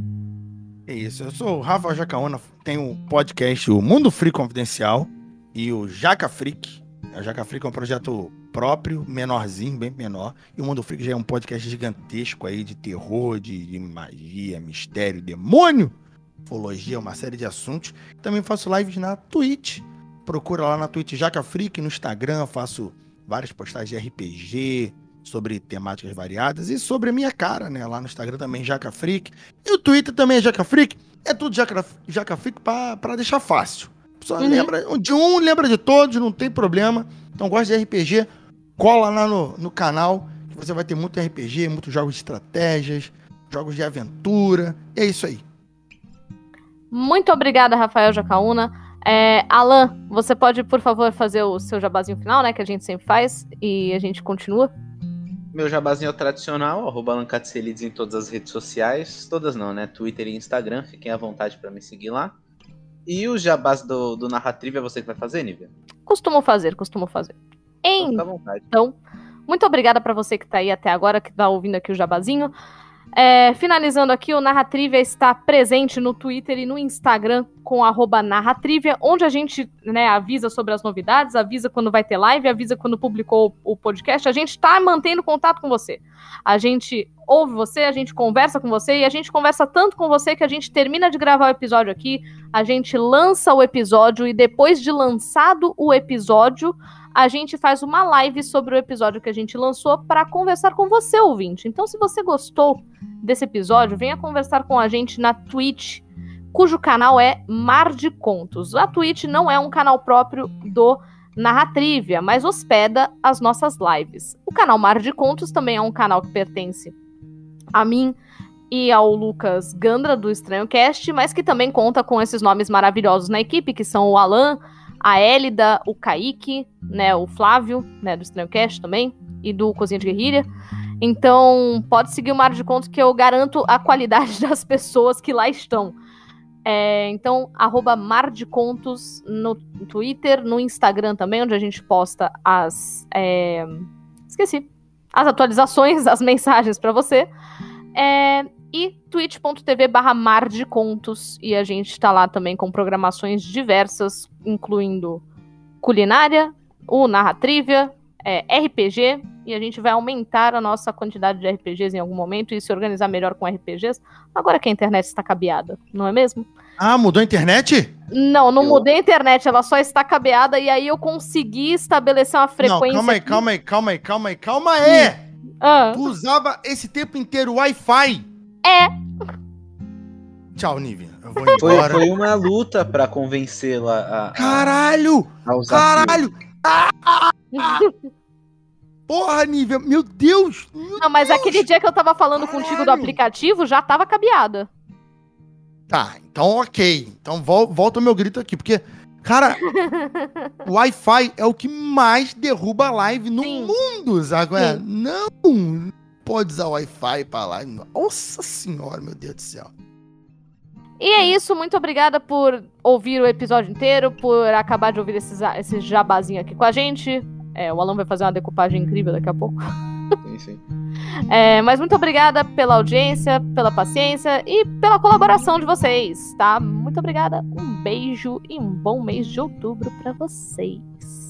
É isso, eu sou o Rafa Jacaona, tenho o podcast O Mundo Free Confidencial e o Jaca Freak. O Jaca Freak é um projeto próprio, menorzinho, bem menor. E o Mundo Freak já é um podcast gigantesco aí de terror, de, de magia, mistério, demônio, ufologia, uma série de assuntos. Também faço lives na Twitch. Procura lá na Twitch Jaca Freak, no Instagram faço várias postagens de RPG, sobre temáticas variadas e sobre a minha cara, né? Lá no Instagram também, Jaca Freak. E o Twitter também é Jaca Freak. É tudo Jaca, Jaca Freak pra, pra deixar fácil. Só uhum. lembra de um, lembra de todos, não tem problema. Então gosta de RPG, cola lá no, no canal, que você vai ter muito RPG, muitos jogos de estratégias, jogos de aventura. E é isso aí. Muito obrigada, Rafael Jacaúna. É, Alan, você pode, por favor, fazer o seu jabazinho final, né? Que a gente sempre faz, e a gente continua. Meu jabazinho é o tradicional, arroba Alancatcelides em todas as redes sociais. Todas não, né? Twitter e Instagram. Fiquem à vontade para me seguir lá. E o jabás do, do Narratriva é você que vai fazer, Nívia? Costumo fazer, costumo fazer. Então, muito obrigada para você que tá aí até agora, que tá ouvindo aqui o jabazinho. É, finalizando aqui, o Narratrivia está presente no Twitter e no Instagram com Narratrivia, onde a gente né, avisa sobre as novidades, avisa quando vai ter live, avisa quando publicou o podcast. A gente está mantendo contato com você. A gente ouve você, a gente conversa com você e a gente conversa tanto com você que a gente termina de gravar o episódio aqui, a gente lança o episódio e depois de lançado o episódio, a gente faz uma live sobre o episódio que a gente lançou para conversar com você, ouvinte. Então, se você gostou desse episódio, venha conversar com a gente na Twitch, cujo canal é Mar de Contos. A Twitch não é um canal próprio do Narratrivia, mas hospeda as nossas lives. O canal Mar de Contos também é um canal que pertence a mim e ao Lucas Gandra do Estranho Cast, mas que também conta com esses nomes maravilhosos na equipe, que são o Alan, a Élida, o Kaique, né, o Flávio, né, do Estranho Cast também, e do Cozinha de Guerrilha. Então, pode seguir o Mar de Contos que eu garanto a qualidade (laughs) das pessoas que lá estão. É, então, arroba Mar de Contos no Twitter, no Instagram também, onde a gente posta as. É, esqueci. As atualizações, (laughs) as mensagens para você. É, e twitch.tv barra Mar de Contos. E a gente está lá também com programações diversas, incluindo culinária, o Narratrivia, é, RPG, e a gente vai aumentar a nossa quantidade de RPGs em algum momento e se organizar melhor com RPGs. Agora que a internet está cabeada, não é mesmo? Ah, mudou a internet? Não, não eu... mudei a internet, ela só está cabeada e aí eu consegui estabelecer uma frequência. Não, calma aí, calma aí, calma aí, calma aí, calma aí! Ah. Tu usava esse tempo inteiro Wi-Fi? É. Tchau, Nívia. Eu vou embora. Foi, foi uma luta para convencê-la a, Caralho! A usar caralho! Ah, (laughs) ah, Porra, Nívia, meu Deus! Meu não, mas Deus, aquele dia que eu tava falando caralho. contigo do aplicativo, já tava cabeada. Tá, então ok. Então vol volta o meu grito aqui, porque, cara, (laughs) Wi-Fi é o que mais derruba live no Sim. mundo, sabe? É? Não pode usar Wi-Fi pra live. Nossa senhora, meu Deus do céu. E é isso, muito obrigada por ouvir o episódio inteiro, por acabar de ouvir esses, esse jabazinho aqui com a gente. É, o Alan vai fazer uma decupagem incrível daqui a pouco. (laughs) Sim, sim. (laughs) É, mas muito obrigada pela audiência, pela paciência e pela colaboração de vocês, tá? Muito obrigada, um beijo e um bom mês de outubro para vocês.